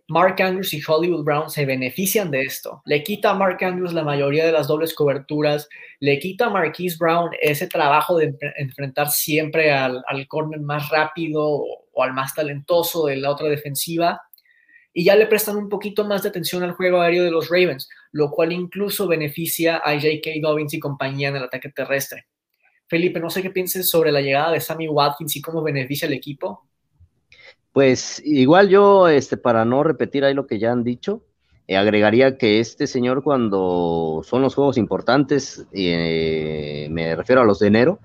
Mark Andrews y Hollywood Brown se benefician de esto. Le quita a Mark Andrews la mayoría de las dobles coberturas, le quita a Marquise Brown ese trabajo de enfrentar siempre al, al corner más rápido o, al más talentoso de la otra defensiva. Y ya le prestan un poquito más de atención al juego aéreo de los Ravens, lo cual incluso beneficia a J.K. Dobbins y compañía en el ataque terrestre. Felipe, no sé qué pienses sobre la llegada de Sammy Watkins y cómo beneficia al equipo. Pues igual yo, este, para no repetir ahí lo que ya han dicho, eh, agregaría que este señor cuando son los juegos importantes, eh, me refiero a los de enero,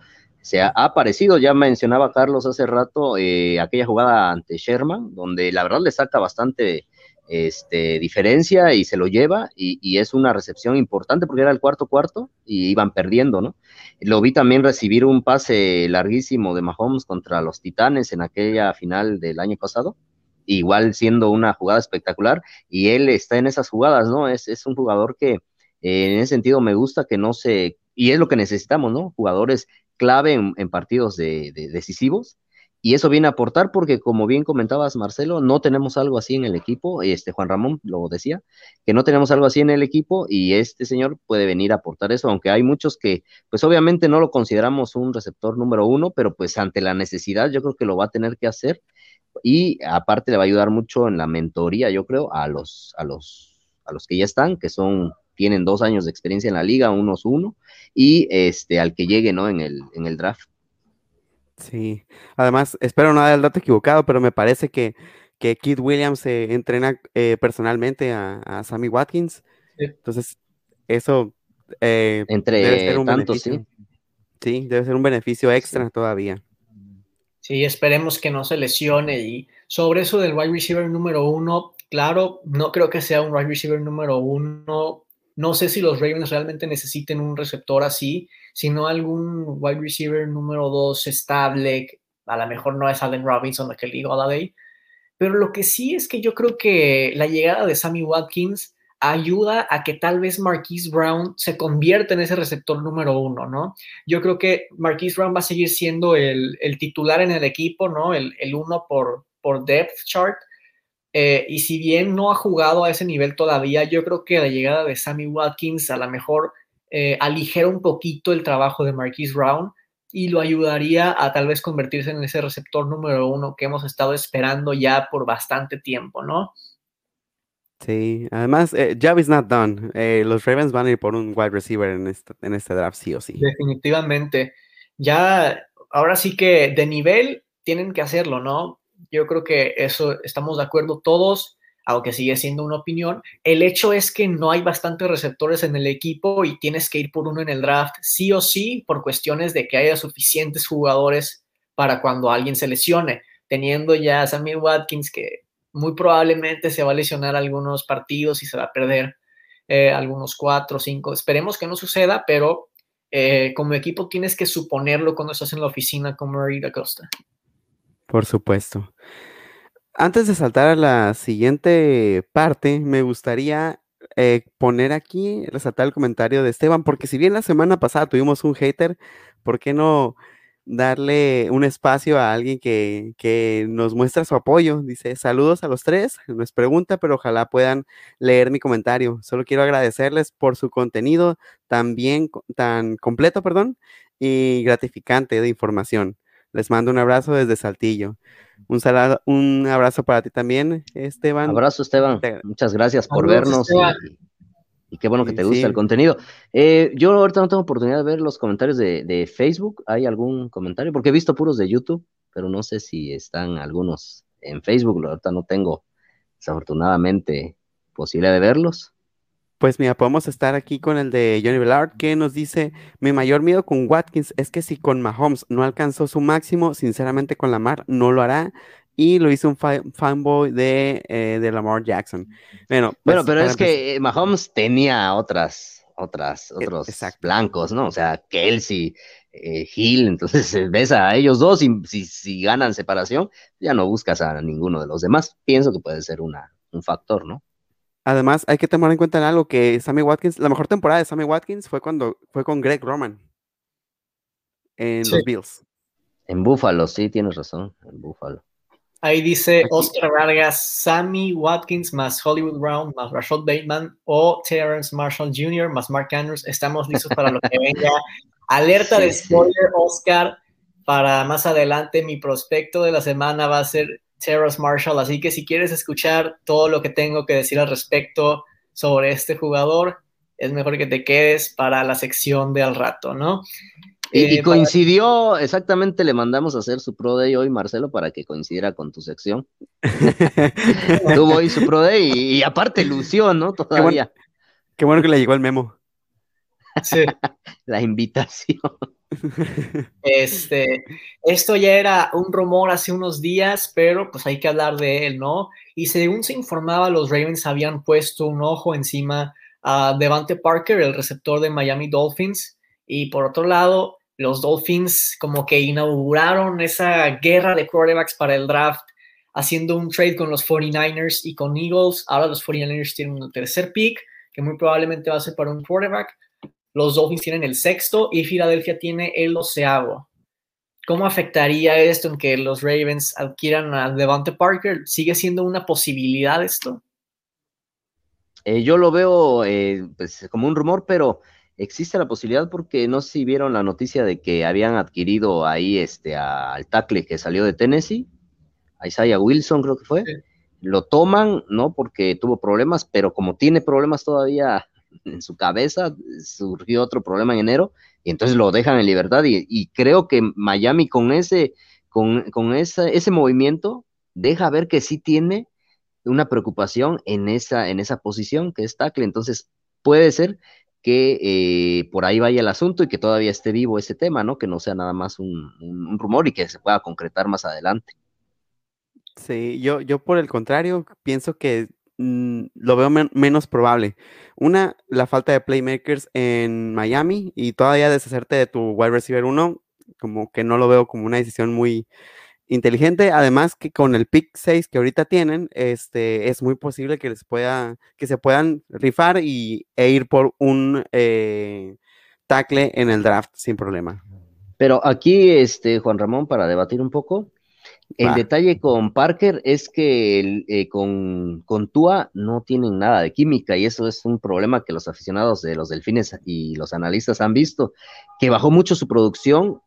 se ha, aparecido, ya mencionaba Carlos hace rato, eh, aquella jugada ante Sherman, donde la verdad le saca bastante este, diferencia y se lo lleva y, es una recepción importante porque era el cuarto cuarto y iban perdiendo, ¿no? Lo vi también recibir un pase larguísimo de Mahomes contra los Titanes en aquella final del año pasado, igual siendo una jugada espectacular y él está en esas jugadas, ¿no? Es, es un jugador que eh, en ese sentido me gusta que no se, y es lo que necesitamos, ¿no? Jugadores clave en, partidos de, decisivos y eso viene a aportar porque, como bien comentabas, Marcelo, no tenemos algo así en el equipo. Este Juan Ramón lo decía, que no tenemos algo así en el equipo y este señor puede venir a aportar eso, aunque hay muchos que, pues obviamente no lo consideramos un receptor número uno, pero pues ante la necesidad yo creo que lo va a tener que hacer y aparte le va a ayudar mucho en la mentoría, yo creo, a los, a los, a los que ya están, que son tienen dos años de experiencia en la liga, unos uno, y este al que llegue, ¿no? En el, en el draft. Sí, además, espero no dar el dato equivocado, pero me parece que, que Keith Williams entrena personalmente a, Sammy Watkins. Entonces, eso entre debe ser un beneficio. Sí. debe ser un beneficio extra todavía. Sí, esperemos que no se lesione. Y sobre eso del wide receiver número uno, claro, no creo que sea un wide receiver número uno. No sé si los Ravens realmente necesiten un receptor así, sino algún wide receiver número dos estable. A lo mejor no es Allen Robinson, digo a la Pero lo que sí es que yo creo que la llegada de Sammy Watkins ayuda a que tal vez Marquise Brown se convierta en ese receptor número uno, ¿no? Yo creo que Marquise Brown va a seguir siendo el, titular en el equipo, ¿no? El, uno por, por depth chart. Eh, y si bien no ha jugado a ese nivel todavía, yo creo que la llegada de Sammy Watkins a lo mejor eh, aligera un poquito el trabajo de Marquise Brown y lo ayudaría a tal vez convertirse en ese receptor número uno que hemos estado esperando ya por bastante tiempo, ¿no? Sí, además, eh, job is not done. Eh, los Ravens van a ir por un wide receiver en este, en este draft, sí o sí. Definitivamente. Ya, ahora sí que de nivel tienen que hacerlo, ¿no? Yo creo que eso estamos de acuerdo todos, aunque sigue siendo una opinión. El hecho es que no hay bastantes receptores en el equipo y tienes que ir por uno en el draft, sí o sí, por cuestiones de que haya suficientes jugadores para cuando alguien se lesione. Teniendo ya a Sammy Watkins, que muy probablemente se va a lesionar algunos partidos y se va a perder eh, algunos cuatro cinco. Esperemos que no suceda, pero eh, como equipo tienes que suponerlo cuando estás en la oficina con María Costa. Por supuesto. Antes de saltar a la siguiente parte, me gustaría eh, poner aquí, resaltar el comentario de Esteban, porque si bien la semana pasada tuvimos un hater, ¿por qué no darle un espacio a alguien que, nos muestra su apoyo. Dice, saludos a los tres, nos pregunta, pero ojalá puedan leer mi comentario. Solo quiero agradecerles por su contenido tan bien, tan completo, perdón, y gratificante de información. Les mando un abrazo desde Saltillo. Un, un abrazo para ti también, Esteban. Abrazo, Esteban. Muchas gracias por vernos y qué bueno que te gusta el contenido. Eh, yo ahorita no tengo oportunidad de ver los comentarios de, Facebook. ¿Hay algún comentario? Porque he visto puros de YouTube, pero no sé si están algunos en Facebook. Ahorita no tengo, desafortunadamente, posibilidad de verlos. Pues mira, podemos estar aquí con el de Johnny Bellard, que nos dice, mi mayor miedo con Watkins es que si con Mahomes no alcanzó su máximo, sinceramente con Lamar no lo hará y lo hizo un fanboy de, eh, de Lamar Jackson. Bueno, bueno pues, pero es que Mahomes tenía otras, otras, e, otros blancos, ¿no? O sea, Kelsey, eh, Hill, entonces ves a ellos dos y si, si, ganan separación, ya no buscas a ninguno de los demás. Pienso que puede ser una, un factor, ¿no? Además, hay que tomar en cuenta algo que Sammy Watkins, la mejor temporada de Sammy Watkins fue cuando fue con Greg Roman en los Bills. En Buffalo, sí, tienes razón, en Buffalo. Ahí dice Oscar Vargas, Sammy Watkins más Hollywood Brown más Rashad Bateman o Terrence Marshall Jr. más Mark Andrews. Estamos listos para lo que venga. <laughs> Alerta de spoiler, Oscar. Para más adelante, mi prospecto de la semana va a ser Terrence Marshall. Así que si quieres escuchar todo lo que tengo que decir al respecto sobre este jugador, es mejor que te quedes para la sección de al rato, ¿no? Y, eh, coincidió, exactamente, le mandamos a hacer su Pro Day hoy, Marcelo, para que coincidiera con tu sección. <laughs> Tuvo hoy su Pro Day y, aparte lució, ¿no? Todavía. Qué bueno, que le llegó el memo. Sí. <laughs> La invitación. Este, esto ya era un rumor hace unos días, pero pues hay que hablar de él, ¿no? Y según se informaba, los Ravens habían puesto un ojo encima a Devante Parker, el receptor de Miami Dolphins, y por otro lado, los Dolphins como que inauguraron esa guerra de quarterbacks para el draft, haciendo un trade con los 49ers y con Eagles. Ahora los 49ers tienen un tercer pick, que muy probablemente va a ser para un quarterback. Los Dolphins tienen el sexto y Filadelfia tiene el doceavo. ¿Cómo afectaría esto en que los Ravens adquieran a Devante Parker? ¿Sigue siendo una posibilidad esto? Eh, yo lo veo eh, pues, como un rumor, pero existe la posibilidad porque no sé si vieron la noticia de que habían adquirido ahí este al tackle que salió de Tennessee, Isaiah Wilson creo que fue. Lo toman, ¿no? Porque tuvo problemas, pero como tiene problemas todavía en su cabeza, surgió otro problema en enero y entonces lo dejan en libertad y, creo que Miami con ese con, con ese movimiento deja ver que sí tiene una preocupación en esa, en esa posición que es tackle. Entonces, puede ser que eh, por ahí vaya el asunto y que todavía esté vivo ese tema, ¿no? Que no sea nada más un, rumor y que se pueda concretar más adelante. Sí, yo, yo por el contrario pienso que mm, lo veo menos probable. Una, la falta de playmakers en Miami y todavía deshacerte de tu wide receiver 1, como que no lo veo como una decisión muy, inteligente. Además que con el pick 6 que ahorita tienen, este, es muy posible que les pueda, que se puedan rifar y, e ir por un eh, tackle en el draft sin problema. Pero aquí, este, Juan Ramón, para debatir un poco, el detalle con Parker es que eh, con, con Tua no tienen nada de química y eso es un problema que los aficionados de los delfines y los analistas han visto, que bajó mucho su producción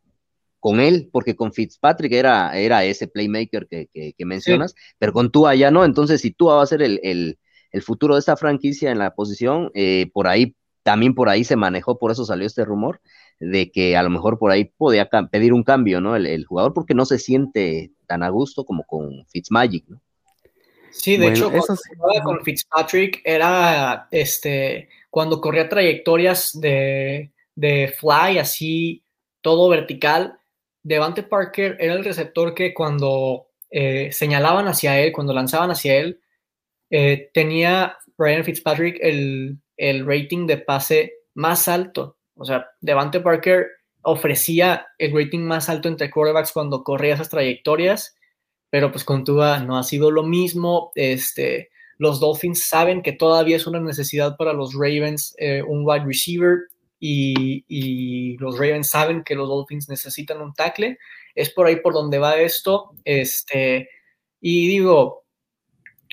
con él, porque con Fitzpatrick era, era ese playmaker que, mencionas, pero con Tua ya no, entonces si Tua va a ser el, futuro de esta franquicia en la posición, eh, por ahí, también por ahí se manejó, por eso salió este rumor, de que a lo mejor por ahí podía pedir un cambio, ¿no? El, jugador, porque no se siente tan a gusto como con Fitzmagic, ¿no? Sí, de hecho, cuando con Fitzpatrick era este cuando corría trayectorias de, de fly así todo vertical, Devante Parker era el receptor que cuando eh, señalaban hacia él, cuando lanzaban hacia él, eh, tenía Brian Fitzpatrick el, rating de pase más alto. O sea, Devante Parker ofrecía el rating más alto entre quarterbacks cuando corría esas trayectorias, pero pues con Tua no ha sido lo mismo. Este, los Dolphins saben que todavía es una necesidad para los Ravens eh, un wide receiver y, los Ravens saben que los Dolphins necesitan un tackle. Es por ahí por donde va esto. Este, y digo,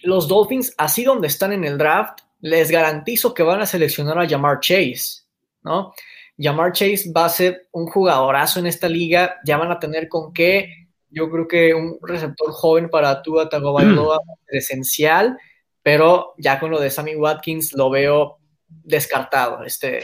los Dolphins, así donde están en el draft, les garantizo que van a seleccionar a Jamar Chase, ¿no? Jamar Chase va a ser un jugadorazo en esta liga, ya van a tener con qué. Yo creo que un receptor joven para Tua Tagovailoa <clears throat> es esencial, pero ya con lo de Sammy Watkins lo veo descartado. Este,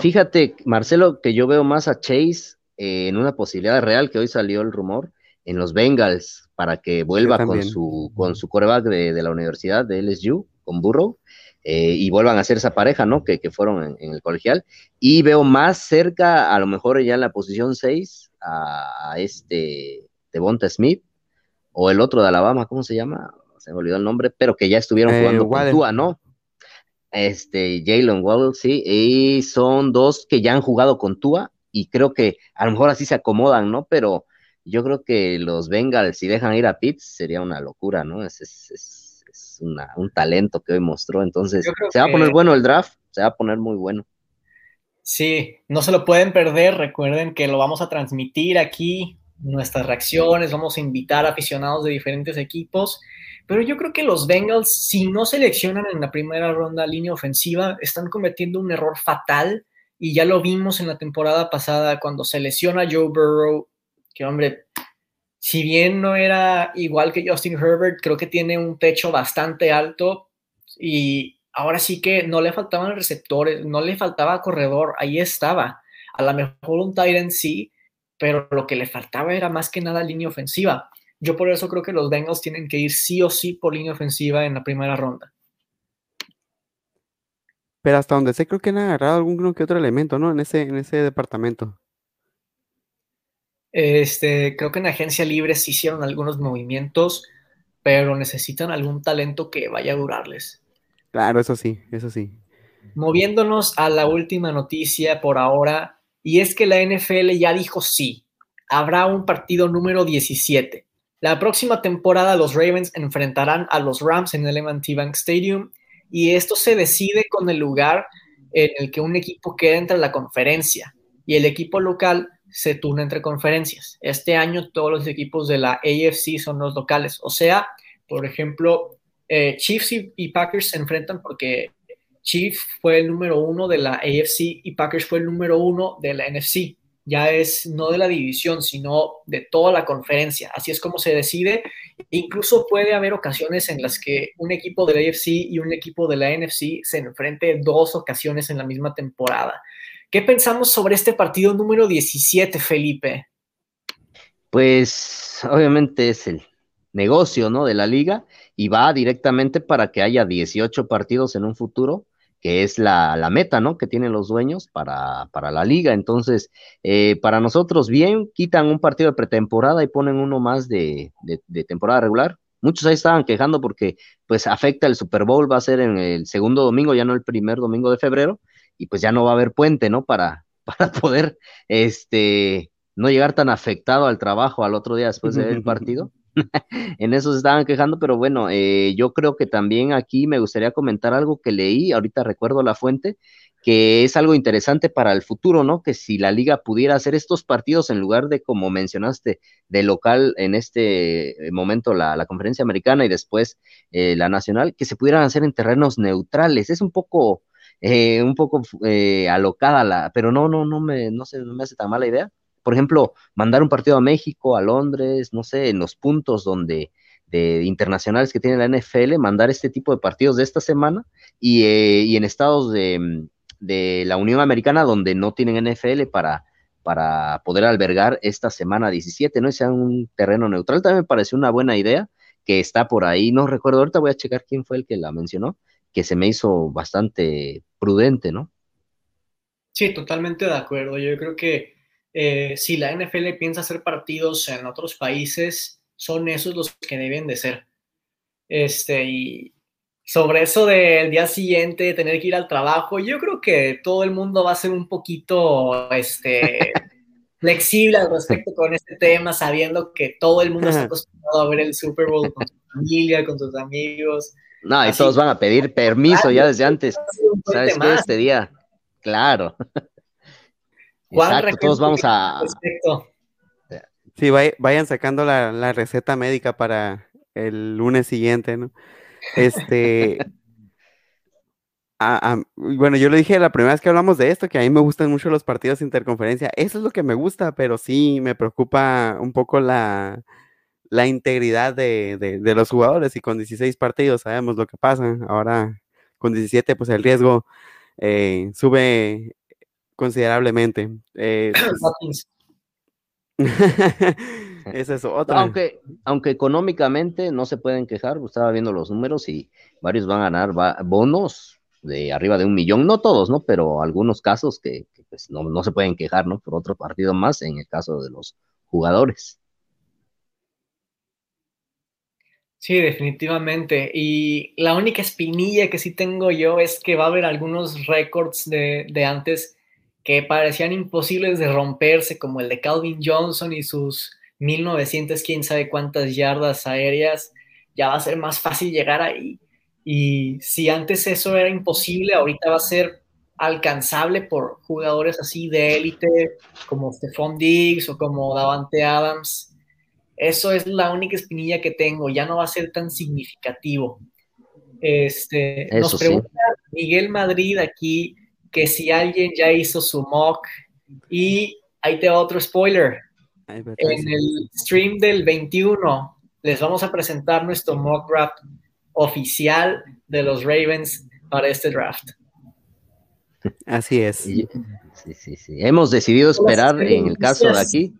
Fíjate, Marcelo, que yo veo más a Chase eh, en una posibilidad real, que hoy salió el rumor, en los Bengals, para que vuelva con su, con su coreback de, la universidad de LSU, con Burrow, eh, y vuelvan a ser esa pareja, ¿no? Que, fueron en, el colegial. Y veo más cerca, a lo mejor ya en la posición 6, a, este Devonta Smith, o el otro de Alabama, ¿cómo se llama? Se me olvidó el nombre, pero que ya estuvieron eh, jugando con Tua, ¿no? este, Jalen Waddle, sí, y son dos que ya han jugado con Tua y creo que a lo mejor así se acomodan, ¿no? Pero yo creo que los Bengals, si dejan ir a Pitts, sería una locura, ¿no? Es, es, es, un talento que hoy mostró, entonces se va a poner bueno el draft, se va a poner muy bueno. Sí, no se lo pueden perder, recuerden que lo vamos a transmitir aquí, nuestras reacciones, vamos a invitar a aficionados de diferentes equipos pero yo creo que los Bengals, si no seleccionan en la primera ronda línea ofensiva, están cometiendo un error fatal. Y ya lo vimos en la temporada pasada cuando se lesiona Joe Burrow, que hombre, si bien no era igual que Justin Herbert, creo que tiene un techo bastante alto. Y ahora sí que no le faltaban receptores, no le faltaba corredor, ahí estaba. A lo mejor un Tyrant sí, pero lo que le faltaba era más que nada línea ofensiva. Yo por eso creo que los Bengals tienen que ir sí o sí por línea ofensiva en la primera ronda. Pero hasta donde sé, creo que han agarrado algún que otro elemento, ¿no? En ese, en ese departamento. Este, creo que en agencia libre sí hicieron algunos movimientos, pero necesitan algún talento que vaya a durarles. Claro, eso sí, eso sí. Moviéndonos a la última noticia por ahora, y es que la NFL ya dijo sí, habrá un partido número 17. La próxima temporada los Ravens enfrentarán a los Rams en el M&T Bank Stadium y esto se decide con el lugar en el que un equipo queda entre la conferencia y el equipo local se turna entre conferencias. Este año todos los equipos de la AFC son los locales, o sea, por ejemplo, eh, Chiefs y, Packers se enfrentan porque Chiefs fue el número uno de la AFC y Packers fue el número uno de la NFC ya es no de la división, sino de toda la conferencia. Así es como se decide. Incluso puede haber ocasiones en las que un equipo de la AFC y un equipo de la NFC se enfrente dos ocasiones en la misma temporada. ¿Qué pensamos sobre este partido número 17, Felipe? Pues obviamente es el negocio, ¿no? De la liga y va directamente para que haya 18 partidos en un futuro, que es la, meta, ¿no? Que tienen los dueños para, para la liga. Entonces, eh, para nosotros, bien, quitan un partido de pretemporada y ponen uno más de, de, temporada regular. Muchos ahí estaban quejando porque pues afecta el Super Bowl, va a ser en el segundo domingo, ya no el primer domingo de febrero, y pues ya no va a haber puente, ¿no? Para, <laughs> para poder, este, no llegar tan afectado al trabajo al otro día después del partido. <laughs> <laughs> en eso se estaban quejando, pero bueno, eh, yo creo que también aquí me gustaría comentar algo que leí, ahorita recuerdo la fuente, que es algo interesante para el futuro, ¿no? Que si la liga pudiera hacer estos partidos en lugar de, como mencionaste, de local en este eh, momento la, conferencia americana y después eh, la nacional, que se pudieran hacer en terrenos neutrales. Es un poco, un poco alocada la, pero no, no, no me, no, sé, no me hace tan mala idea por ejemplo, mandar un partido a México, a Londres, no sé, en los puntos donde de internacionales que tiene la NFL, mandar este tipo de partidos de esta semana y, eh, en estados de, de, la Unión Americana donde no tienen NFL para, para poder albergar esta semana 17, ¿no? Y sea un terreno neutral. También me pareció una buena idea que está por ahí, no recuerdo, ahorita voy a checar quién fue el que la mencionó, que se me hizo bastante prudente, ¿no? Sí, totalmente de acuerdo. Yo creo que eh, si la NFL piensa hacer partidos en otros países, son esos los que deben de ser. Este, y sobre eso del día siguiente, tener que ir al trabajo, yo creo que todo el mundo va a ser un poquito este, <laughs> flexible al respecto con este tema, sabiendo que todo el mundo está acostumbrado a ver el Super Bowl con su familia, con sus amigos. No, y todos van a pedir permiso ya desde antes. <laughs> ¿Sabes qué? Este día, claro. <laughs> Exacto, todos vamos a... Sí, vayan sacando la, receta médica para el lunes siguiente, ¿no? Este... <laughs> bueno, yo lo dije la primera vez que hablamos de esto, que a mí me gustan mucho los partidos de interconferencia. Eso es lo que me gusta, pero sí me preocupa un poco la, la integridad de, los jugadores. Y con 16 partidos sabemos lo que pasa. Ahora con 17, pues el riesgo eh, sube considerablemente. Eh, <coughs> pues <laughs> es eso, otra. Aunque, aunque económicamente no se pueden quejar, estaba viendo los números y varios van a ganar bonos de arriba de un millón, no todos, ¿no? Pero algunos casos que, pues, no, no, se pueden quejar, ¿no? Por otro partido más en el caso de los jugadores. Sí, definitivamente. Y la única espinilla que sí tengo yo es que va a haber algunos récords de, de antes que parecían imposibles de romperse, como el de Calvin Johnson y sus 1900, quién sabe cuántas yardas aéreas, ya va a ser más fácil llegar ahí. Y si antes eso era imposible, ahorita va a ser alcanzable por jugadores así de élite como Stephon Diggs o como Davante Adams. Eso es la única espinilla que tengo, ya no va a ser tan significativo. Este, nos pregunta Miguel Madrid aquí que si alguien ya hizo su mock y ahí te va otro spoiler. En el stream del 21 les vamos a presentar nuestro mock draft oficial de los Ravens para este draft. Así es. Sí, sí, sí. Hemos decidido esperar en el caso de aquí.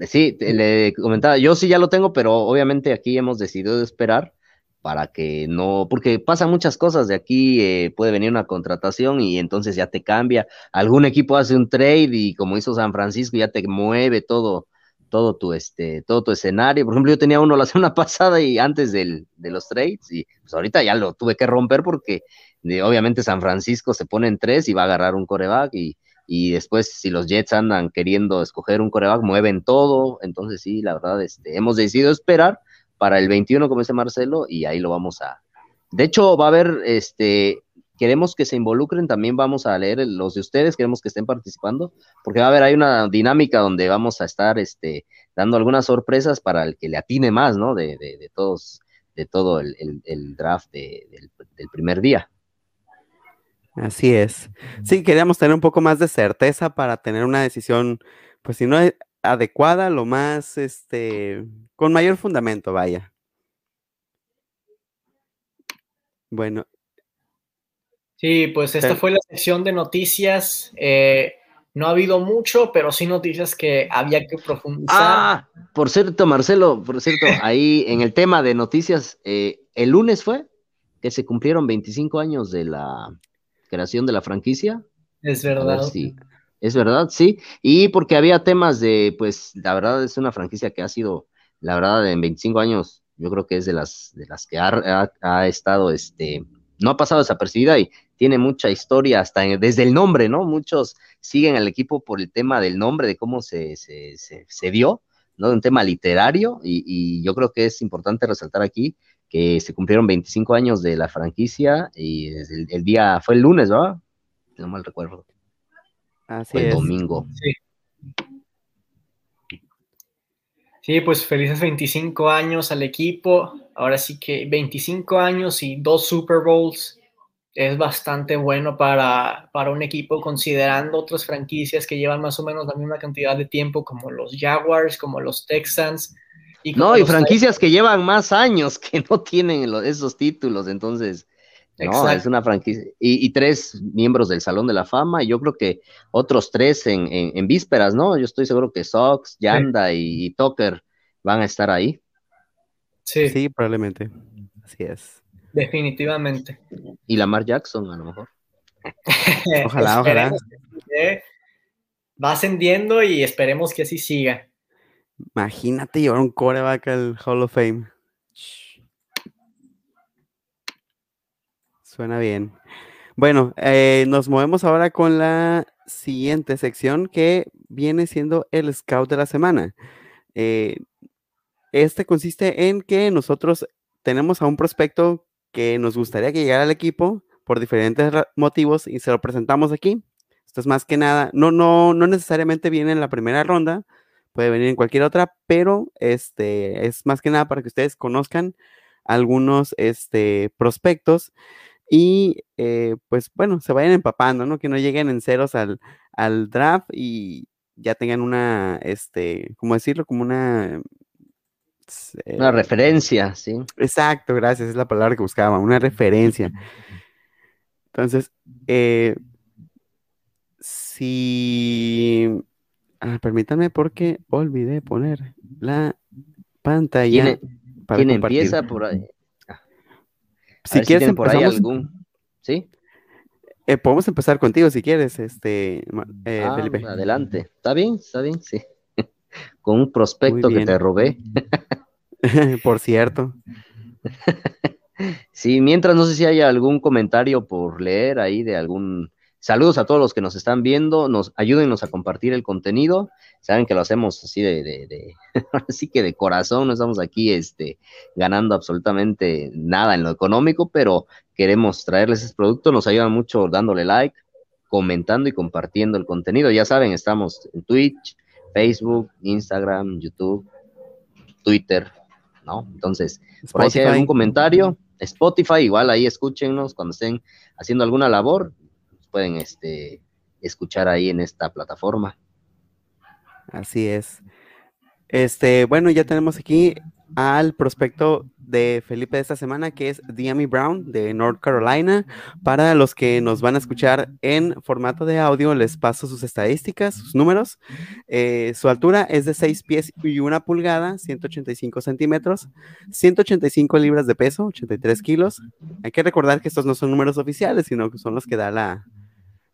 Sí, le comentaba, yo sí ya lo tengo, pero obviamente aquí hemos decidido esperar para que no, porque pasan muchas cosas de aquí, eh, puede venir una contratación y entonces ya te cambia, algún equipo hace un trade y como hizo San Francisco ya te mueve todo, todo tu, este, todo tu escenario. Por ejemplo, yo tenía uno la <laughs> semana pasada y antes del, de los trades y pues ahorita ya lo tuve que romper porque eh, obviamente San Francisco se pone en tres y va a agarrar un coreback y, y después si los Jets andan queriendo escoger un coreback, mueven todo. Entonces sí, la verdad, este, hemos decidido esperar para el 21, como dice Marcelo, y ahí lo vamos a... De hecho, va a haber, este, queremos que se involucren, también vamos a leer los de ustedes, queremos que estén participando, porque va a haber, hay una dinámica donde vamos a estar, este, dando algunas sorpresas para el que le atine más, ¿no? De, de, todos, de todo el, draft del primer día. Así es. Sí, queríamos tener un poco más de certeza para tener una decisión, pues si no adecuada, lo más, este, con mayor fundamento, vaya. Bueno. Sí, pues esta fue la sección de noticias. Eh, no ha habido mucho, pero sí noticias que había que profundizar. Ah, por cierto, Marcelo, por cierto, <laughs> ahí en el tema de noticias, eh, el lunes fue que se cumplieron 25 años de la creación de la franquicia. Es verdad. Sí, es verdad, sí. Y porque había temas de, pues, la verdad es una franquicia que ha sido, la verdad, en 25 años, yo creo que es de las, de las que ha, ha estado, este, no ha pasado desapercibida y tiene mucha historia hasta desde el nombre, ¿no? Muchos siguen al equipo por el tema del nombre, de cómo se, se, se, dio, ¿no? Un tema literario y, yo creo que es importante resaltar aquí que se cumplieron 25 años de la franquicia y el, día, fue el lunes, ¿verdad? No mal recuerdo. Así fue el domingo. Sí. Sí, pues felices 25 años al equipo. Ahora sí que 25 años y dos Super Bowls es bastante bueno para, para, un equipo, considerando otras franquicias que llevan más o menos la misma cantidad de tiempo, como los Jaguars, como los Texans. Y no, y franquicias que llevan más años que no tienen esos títulos, entonces, no, es una franquicia. Y, tres miembros del Salón de la Fama, y yo creo que otros tres en, en, vísperas, ¿no? Yo estoy seguro que Sox, Yanda y, y Tucker van a estar ahí. Sí. sí, probablemente. Así es. Definitivamente. Y Lamar Jackson, a lo mejor. <laughs> ojalá, ojalá. Va ascendiendo y esperemos que así siga. Imagínate llevar un coreback al Hall of Fame. Suena bien. Bueno, eh, nos movemos ahora con la siguiente sección que viene siendo el Scout de la semana. Eh, este consiste en que nosotros tenemos a un prospecto que nos gustaría que llegara al equipo por diferentes motivos y se lo presentamos aquí. Esto es más que nada, no, no, no necesariamente viene en la primera ronda, puede venir en cualquier otra, pero este es más que nada para que ustedes conozcan algunos este, prospectos y eh, pues bueno, se vayan empapando, ¿no? Que no lleguen en ceros al, al draft y ya tengan una, este, ¿cómo decirlo? Como una una referencia, sí. Exacto, gracias, es la palabra que buscaba, una referencia. Entonces, eh, si... Ah, permítanme porque olvidé poner la pantalla. ¿Quién, empieza por ahí? Ah. Si quieres, por ahí algún. ¿Sí? Eh, podemos empezar contigo si quieres, este, eh, ah, Felipe. Adelante. Está bien, está bien, sí. <laughs> Con un prospecto que te robé. <laughs> por cierto. <laughs> Sí, mientras no sé si hay algún comentario por leer ahí de algún... Saludos a todos los que nos están viendo, nos ayúdenos a compartir el contenido. Saben que lo hacemos así de, de, así <laughs> que de corazón, no estamos aquí este, ganando absolutamente nada en lo económico, pero queremos traerles ese producto. Nos ayuda mucho dándole like, comentando y compartiendo el contenido. Ya saben, estamos en Twitch, Facebook, Instagram, YouTube, Twitter, ¿no? Entonces, por ahí si hay algún comentario, Spotify, igual ahí escúchenos cuando estén haciendo alguna labor, pueden este, escuchar ahí en esta plataforma. Así es. Este, bueno, ya tenemos aquí al prospecto de Felipe de esta semana, que es Diami Brown de North Carolina. Para los que nos van a escuchar en formato de audio, les paso sus estadísticas, sus números. Eh, su altura es de 6 pies y una pulgada, 185 centímetros, 185 libras de peso, 83 kilos. Hay que recordar que estos no son números oficiales, sino que son los que da la,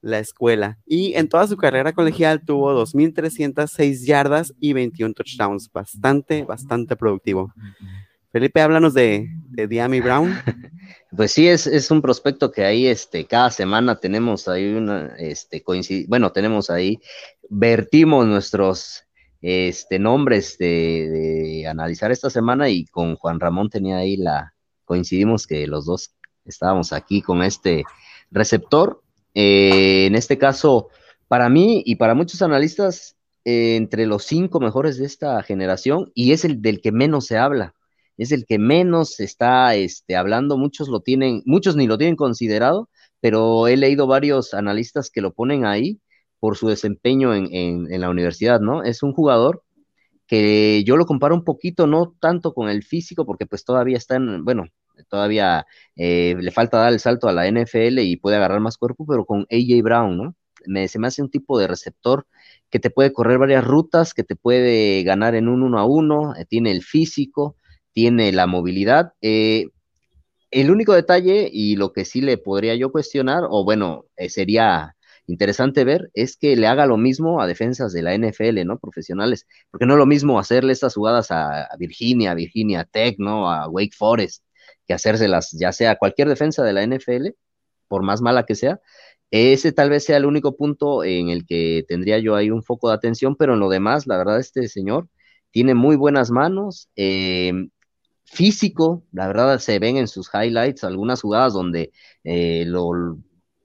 la escuela. Y en toda su carrera colegial tuvo 2.306 yardas y 21 touchdowns. Bastante, bastante productivo. Felipe, háblanos de, de Diami Brown. <laughs> Pues sí, es, es, un prospecto que ahí este, cada semana tenemos ahí una, este, bueno, tenemos ahí, vertimos nuestros este, nombres de, de, analizar esta semana y con Juan Ramón tenía ahí la, coincidimos que los dos estábamos aquí con este receptor eh, en este caso, para mí y para muchos analistas, eh, entre los cinco mejores de esta generación, y es el del que menos se habla, es el que menos se está este, hablando, muchos lo tienen, muchos ni lo tienen considerado, pero he leído varios analistas que lo ponen ahí por su desempeño en, en la universidad, ¿no? Es un jugador que yo lo comparo un poquito, no tanto con el físico, porque pues todavía está en, bueno, todavía eh, le falta dar el salto a la NFL y puede agarrar más cuerpo, pero con AJ Brown, ¿no? me, se me hace un tipo de receptor que te puede correr varias rutas, que te puede ganar en un uno a uno, eh, tiene el físico, tiene la movilidad. Eh, el único detalle y lo que sí le podría yo cuestionar, o bueno, sería interesante ver, es que le haga lo mismo a defensas de la NFL, ¿no? Profesionales, porque no es lo mismo hacerle estas jugadas a, Virginia, a Virginia Tech, ¿no? A Wake Forest, que hacérselas ya sea cualquier defensa de la NFL, por más mala que sea. Ese tal vez sea el único punto en el que tendría yo ahí un foco de atención, pero en lo demás, la verdad, este señor tiene muy buenas manos, eh, físico, la verdad se ven en sus highlights algunas jugadas donde eh,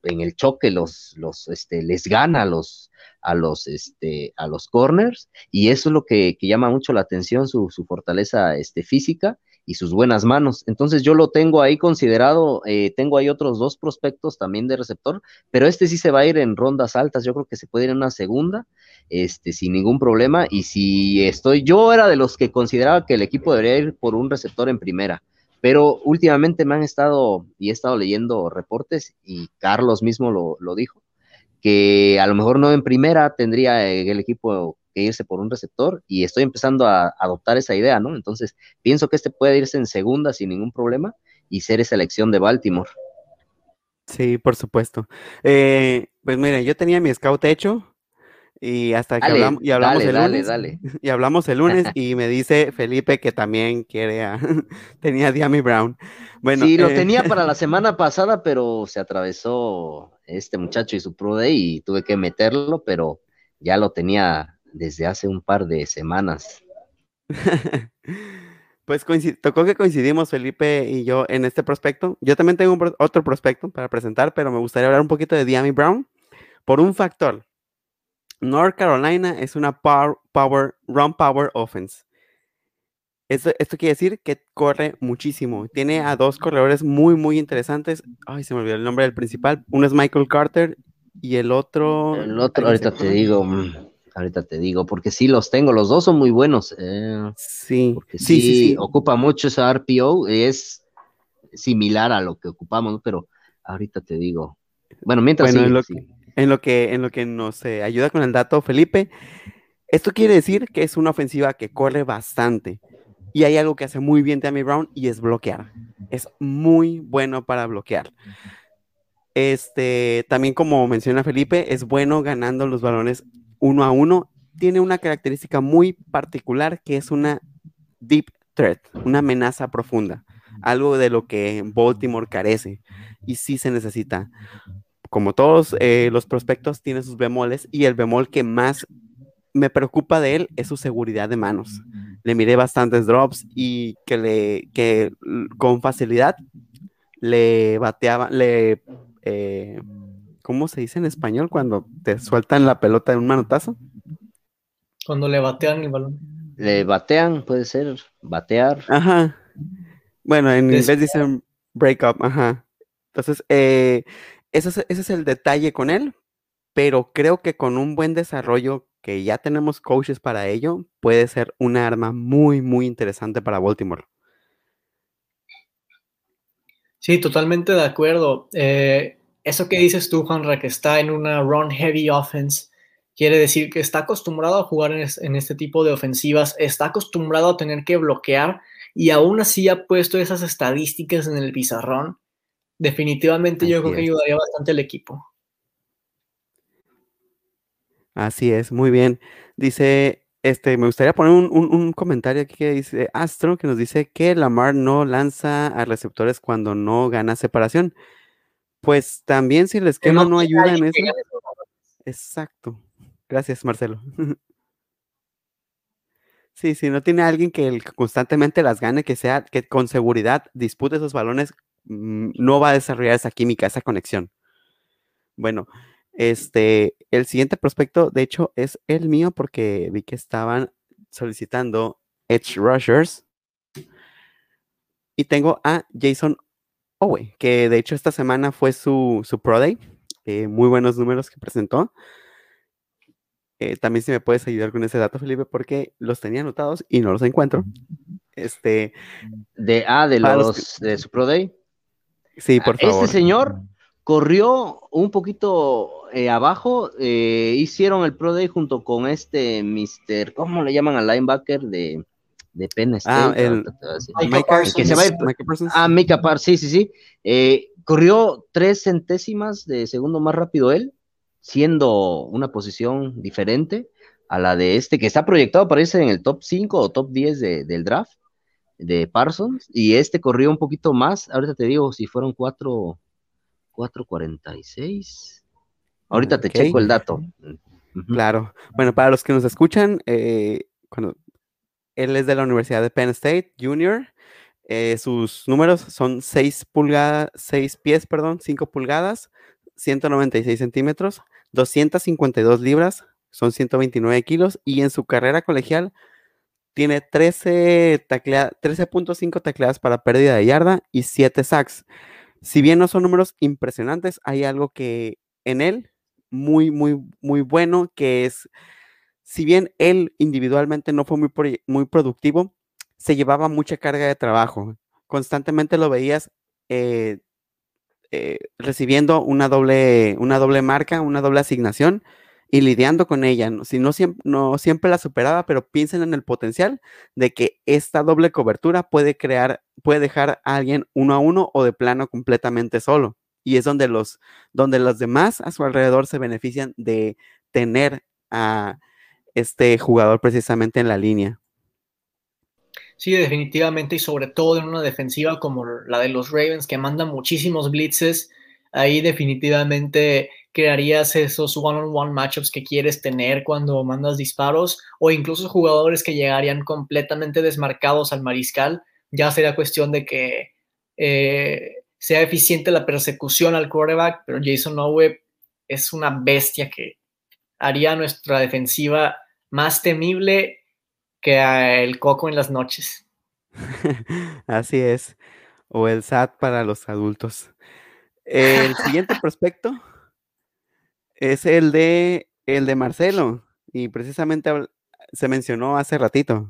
en el choque los, este, les gana a los, a los, este, a los corners, y eso es lo que, llama mucho la atención, su, su fortaleza este, física, y sus buenas manos. Entonces yo lo tengo ahí considerado, eh, tengo ahí otros dos prospectos también de receptor, pero este sí se va a ir en rondas altas, yo creo que se puede ir en una segunda, este, sin ningún problema, y si estoy, yo era de los que consideraba que el equipo debería ir por un receptor en primera, pero últimamente me han estado, y he estado leyendo reportes, y Carlos mismo lo, lo dijo, que a lo mejor no en primera tendría el equipo que irse por un receptor y estoy empezando a adoptar esa idea, ¿no? Entonces, pienso que este puede irse en segunda sin ningún problema y ser esa elección de Baltimore. Sí, por supuesto. Eh, pues mira, yo tenía mi scout hecho y hasta que hablamos, <laughs> y hablamos el lunes y hablamos <laughs> el lunes y me dice Felipe que también quiere a, <laughs> tenía a Diami Brown. Bueno, sí, lo eh, tenía para la semana pasada, pero se atravesó este muchacho y su Pro Day y tuve que meterlo, pero ya lo tenía desde hace un par de semanas. <laughs> pues tocó que coincidimos Felipe y yo en este prospecto. Yo también tengo otro prospecto para presentar, pero me gustaría hablar un poquito de Diami Brown por un factor. North Carolina es una power, run power offense. Esto, esto, quiere decir que corre muchísimo. Tiene a dos corredores muy, muy interesantes. Ay, se me olvidó el nombre del principal. Uno es Michael Carter y el otro. El otro, ahorita te digo. Ahorita te digo, porque sí los tengo, los dos son muy buenos. Eh, sí. sí, sí, ocupa mucho esa RPO, es similar a lo que ocupamos, pero ahorita te digo. Bueno, mientras en, lo que, en, lo que, en lo que nos eh, ayuda con el dato, Felipe, esto quiere decir que es una ofensiva que corre bastante. Y hay algo que hace muy bien Tammy Brown y es bloquear. Es muy bueno para bloquear. Este, también como menciona Felipe, es bueno ganando los balones uno a uno, tiene una característica muy particular que es una deep threat, una amenaza profunda, algo de lo que Baltimore carece y sí se necesita. Como todos eh, los prospectos, tiene sus bemoles y el bemol que más me preocupa de él es su seguridad de manos. Le miré bastantes drops y que le que con facilidad le bateaba, le eh, ¿Cómo se dice en español cuando te sueltan la pelota de un manotazo? Cuando le batean el balón. Le batean, puede ser, batear. Ajá. Bueno, en inglés dicen break up, ajá. Entonces, eh, ese, es, ese es el detalle con él, pero creo que con un buen desarrollo, que ya tenemos coaches para ello, puede ser una arma muy, muy interesante para Baltimore. Sí, totalmente de acuerdo. Eh, eso que dices tú, Juanra, que está en una run heavy offense, quiere decir que está acostumbrado a jugar en, este tipo de ofensivas, está acostumbrado a tener que bloquear y aún así ha puesto esas estadísticas en el pizarrón. Definitivamente yo creo que ayudaría bastante al equipo. Así es, muy bien. Dice, este, me gustaría poner un, un, comentario aquí que dice Astro, que nos dice que Lamar no lanza a receptores cuando no gana separación. Pues también si el esquema no, ayuda en eso. Exacto. Gracias, Marcelo. <laughs> sí, si no tiene alguien que constantemente las gane, que sea, que con seguridad dispute esos balones, mm, no va a desarrollar esa química, esa conexión. Bueno, este, el siguiente prospecto, de hecho, es el mío porque vi que estaban solicitando Edge Rushers. Y tengo a Jason que de hecho esta semana fue su, su Pro Day. Eh, muy buenos números que presentó. Eh, también si me puedes ayudar con ese dato, Felipe, porque los tenía anotados y no los encuentro. Este. De, ah, de los, de su Pro Day. Sí, por favor. Este señor corrió un poquito eh, abajo, hicieron el Pro Day junto con este Mr. ¿Cómo le llaman al linebacker de, de Penn Ah, State? el Micah Parsons. que se va a ir- Micah Parsons. Ah, Mika Par, sí, sí, sí. Eh, corrió tres centésimas de segundo más rápido él, siendo una posición diferente a la de este, que está proyectado para irse en el top 5 o top 10 de- del draft de Parsons, y este corrió un poquito más, ahorita te digo si fueron 4, 4.46. Ahorita te checo el dato. Claro. Bueno, para los que nos escuchan, eh, cuando él es de la Universidad de Penn State Junior, eh, sus números son 6 pulgadas, 6 pies, perdón, 5 pulgadas, 196 centímetros, 252 libras, son 129 kilos, y en su carrera colegial tiene 13 taclea- 13.5 tacleadas para pérdida de yarda y 7 sacks. Si bien no son números impresionantes, hay algo que en él muy, muy, muy bueno, que es, si bien él individualmente no fue muy, muy productivo, se llevaba mucha carga de trabajo. Constantemente lo veías eh, eh, recibiendo una doble, una doble marca, una doble asignación y lidiando con ella. Si no siempre, no siempre la superaba, pero piensen en el potencial de que esta doble cobertura puede crear, puede dejar a alguien uno a uno o de plano completamente solo. Y es donde los, donde los demás a su alrededor se benefician de tener a este jugador precisamente en la línea. Sí, definitivamente, y sobre todo en una defensiva como la de los Ravens, que manda muchísimos blitzes, ahí definitivamente crearías esos one-on-one matchups que quieres tener cuando mandas disparos, o incluso jugadores que llegarían completamente desmarcados al mariscal. Ya sería cuestión de que eh, sea eficiente la persecución al quarterback, pero Jason Owe es una bestia que haría nuestra defensiva más temible que el coco en las noches. <laughs> Así es. O el SAT para los adultos. El <laughs> siguiente prospecto es el de el de Marcelo. Y precisamente se mencionó hace ratito.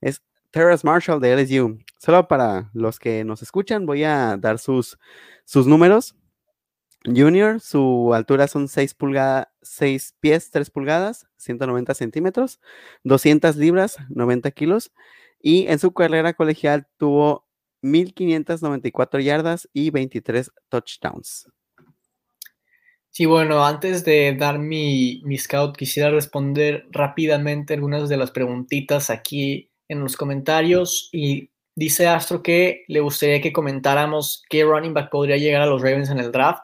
Es Terrace Marshall de LSU. Solo para los que nos escuchan, voy a dar sus, sus números. Junior, su altura son 6 pulgadas, 6 pies, 3 pulgadas, 190 centímetros, 200 libras, 90 kilos. Y en su carrera colegial tuvo 1594 yardas y 23 touchdowns. Sí, bueno, antes de dar mi, mi scout, quisiera responder rápidamente algunas de las preguntitas aquí en los comentarios. Y dice Astro que le gustaría que comentáramos qué running back podría llegar a los Ravens en el draft.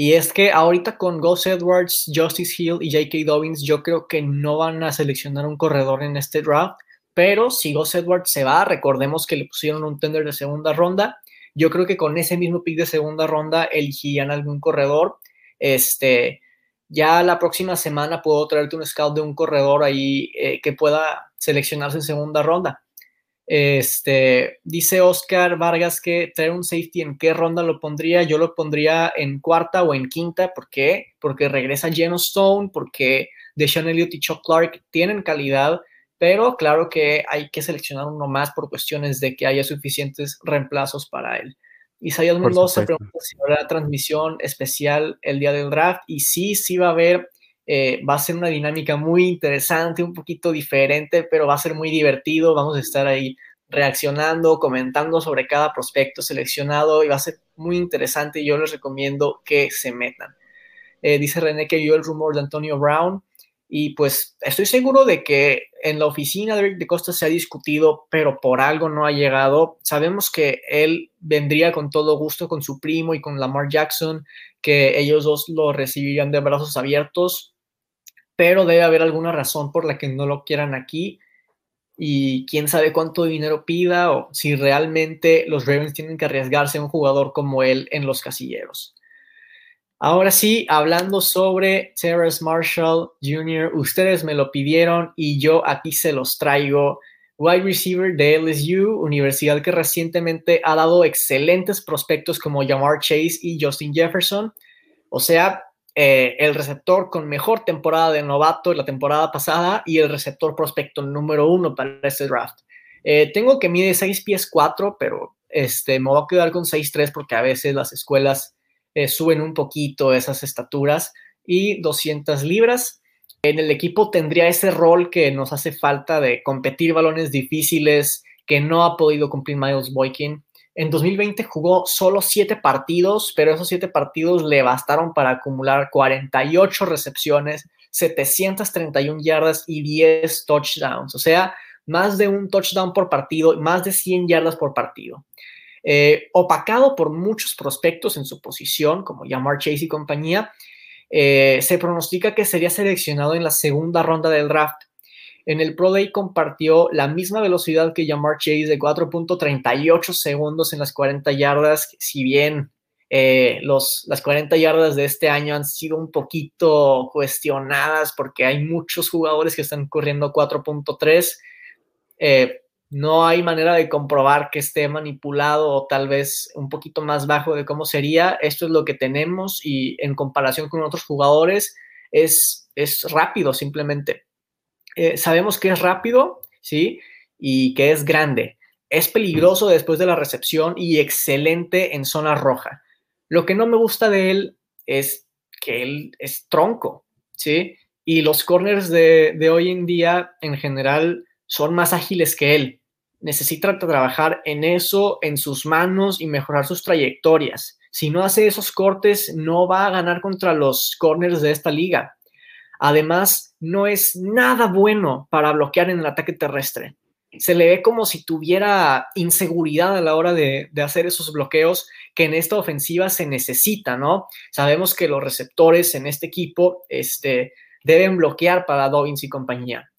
Y es que ahorita con Gus Edwards, Justice Hill y J.K. Dobbins, yo creo que no van a seleccionar un corredor en este draft. Pero si Gus Edwards se va, recordemos que le pusieron un tender de segunda ronda. Yo creo que con ese mismo pick de segunda ronda elegirían algún corredor. Este, ya la próxima semana puedo traerte un scout de un corredor ahí eh, que pueda seleccionarse en segunda ronda. Este, dice Oscar Vargas que traer un safety en qué ronda lo pondría. Yo lo pondría en cuarta o en quinta. ¿Por qué? Porque regresa Geno Stone, porque Deshaun Elliott y Chuck Clark tienen calidad, pero claro que hay que seleccionar uno más por cuestiones de que haya suficientes reemplazos para él. Isaías Mendoza pregunta si habrá transmisión especial el día del draft y sí, sí va a haber, eh, va a ser una dinámica muy interesante, un poquito diferente, pero va a ser muy divertido, vamos a estar ahí reaccionando, comentando sobre cada prospecto seleccionado y va a ser muy interesante yo les recomiendo que se metan. Eh, dice René que vio el rumor de Antonio Brown y pues estoy seguro de que en la oficina de Eric de Costa se ha discutido, pero por algo no ha llegado. Sabemos que él vendría con todo gusto con su primo y con Lamar Jackson, que ellos dos lo recibirían de brazos abiertos, pero debe haber alguna razón por la que no lo quieran aquí. Y quién sabe cuánto dinero pida o si realmente los Ravens tienen que arriesgarse a un jugador como él en los casilleros. Ahora sí, hablando sobre Terrace Marshall Jr., ustedes me lo pidieron y yo aquí se los traigo. Wide receiver de LSU, universidad que recientemente ha dado excelentes prospectos como Jamar Chase y Justin Jefferson. O sea, eh, el receptor con mejor temporada de novato la temporada pasada y el receptor prospecto número uno para este draft. Eh, tengo que mide 6 pies 4, pero este, me voy a quedar con 6'3 porque a veces las escuelas eh, suben un poquito esas estaturas y 200 libras. En el equipo tendría ese rol que nos hace falta de competir balones difíciles que no ha podido cumplir Miles Boykin. En 2020 jugó solo siete partidos, pero esos siete partidos le bastaron para acumular 48 recepciones, 731 yardas y 10 touchdowns. O sea, más de un touchdown por partido, más de 100 yardas por partido. Eh, opacado por muchos prospectos en su posición, como Jamar Chase y compañía, eh, se pronostica que sería seleccionado en la segunda ronda del draft. En el Pro Day compartió la misma velocidad que Jamar Chase de 4.38 segundos en las 40 yardas, si bien eh, los, las 40 yardas de este año han sido un poquito cuestionadas porque hay muchos jugadores que están corriendo 4.3. Eh, no hay manera de comprobar que esté manipulado o tal vez un poquito más bajo de cómo sería. Esto es lo que tenemos y en comparación con otros jugadores es, es rápido simplemente. Eh, sabemos que es rápido, ¿sí? Y que es grande. Es peligroso después de la recepción y excelente en zona roja. Lo que no me gusta de él es que él es tronco, ¿sí? Y los corners de, de hoy en día en general son más ágiles que él. Necesita trabajar en eso, en sus manos y mejorar sus trayectorias. Si no hace esos cortes, no va a ganar contra los corners de esta liga. Además, no es nada bueno para bloquear en el ataque terrestre. Se le ve como si tuviera inseguridad a la hora de, hacer esos bloqueos que en esta ofensiva se necesita, ¿no? Sabemos que los receptores en este equipo este, deben bloquear para Dobbins y compañía.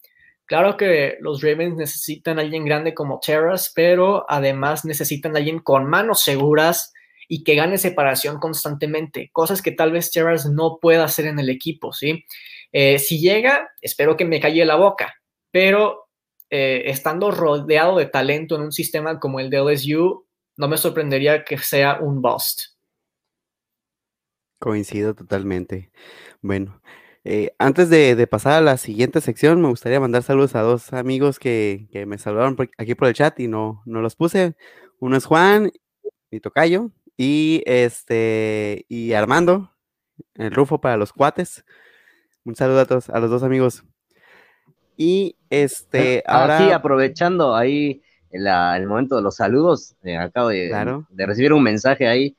Claro que los Ravens necesitan a alguien grande como Terras, pero además necesitan a alguien con manos seguras y que gane separación constantemente, cosas que tal vez Terras no pueda hacer en el equipo, ¿sí? Eh, si llega, espero que me calle la boca, pero eh, estando rodeado de talento en un sistema como el de LSU, no me sorprendería que sea un bust. Coincido totalmente. Bueno, eh, antes de, pasar a la siguiente sección, me gustaría mandar saludos a dos amigos que, me saludaron aquí por el chat y no, no los puse. Uno es Juan, mi tocayo, y este y Armando, el Rufo para los cuates. Un saludo a todos, a los dos amigos. Y este, ah, ahora. Sí, aprovechando ahí el momento de los saludos, eh, acabo de, de, recibir un mensaje ahí.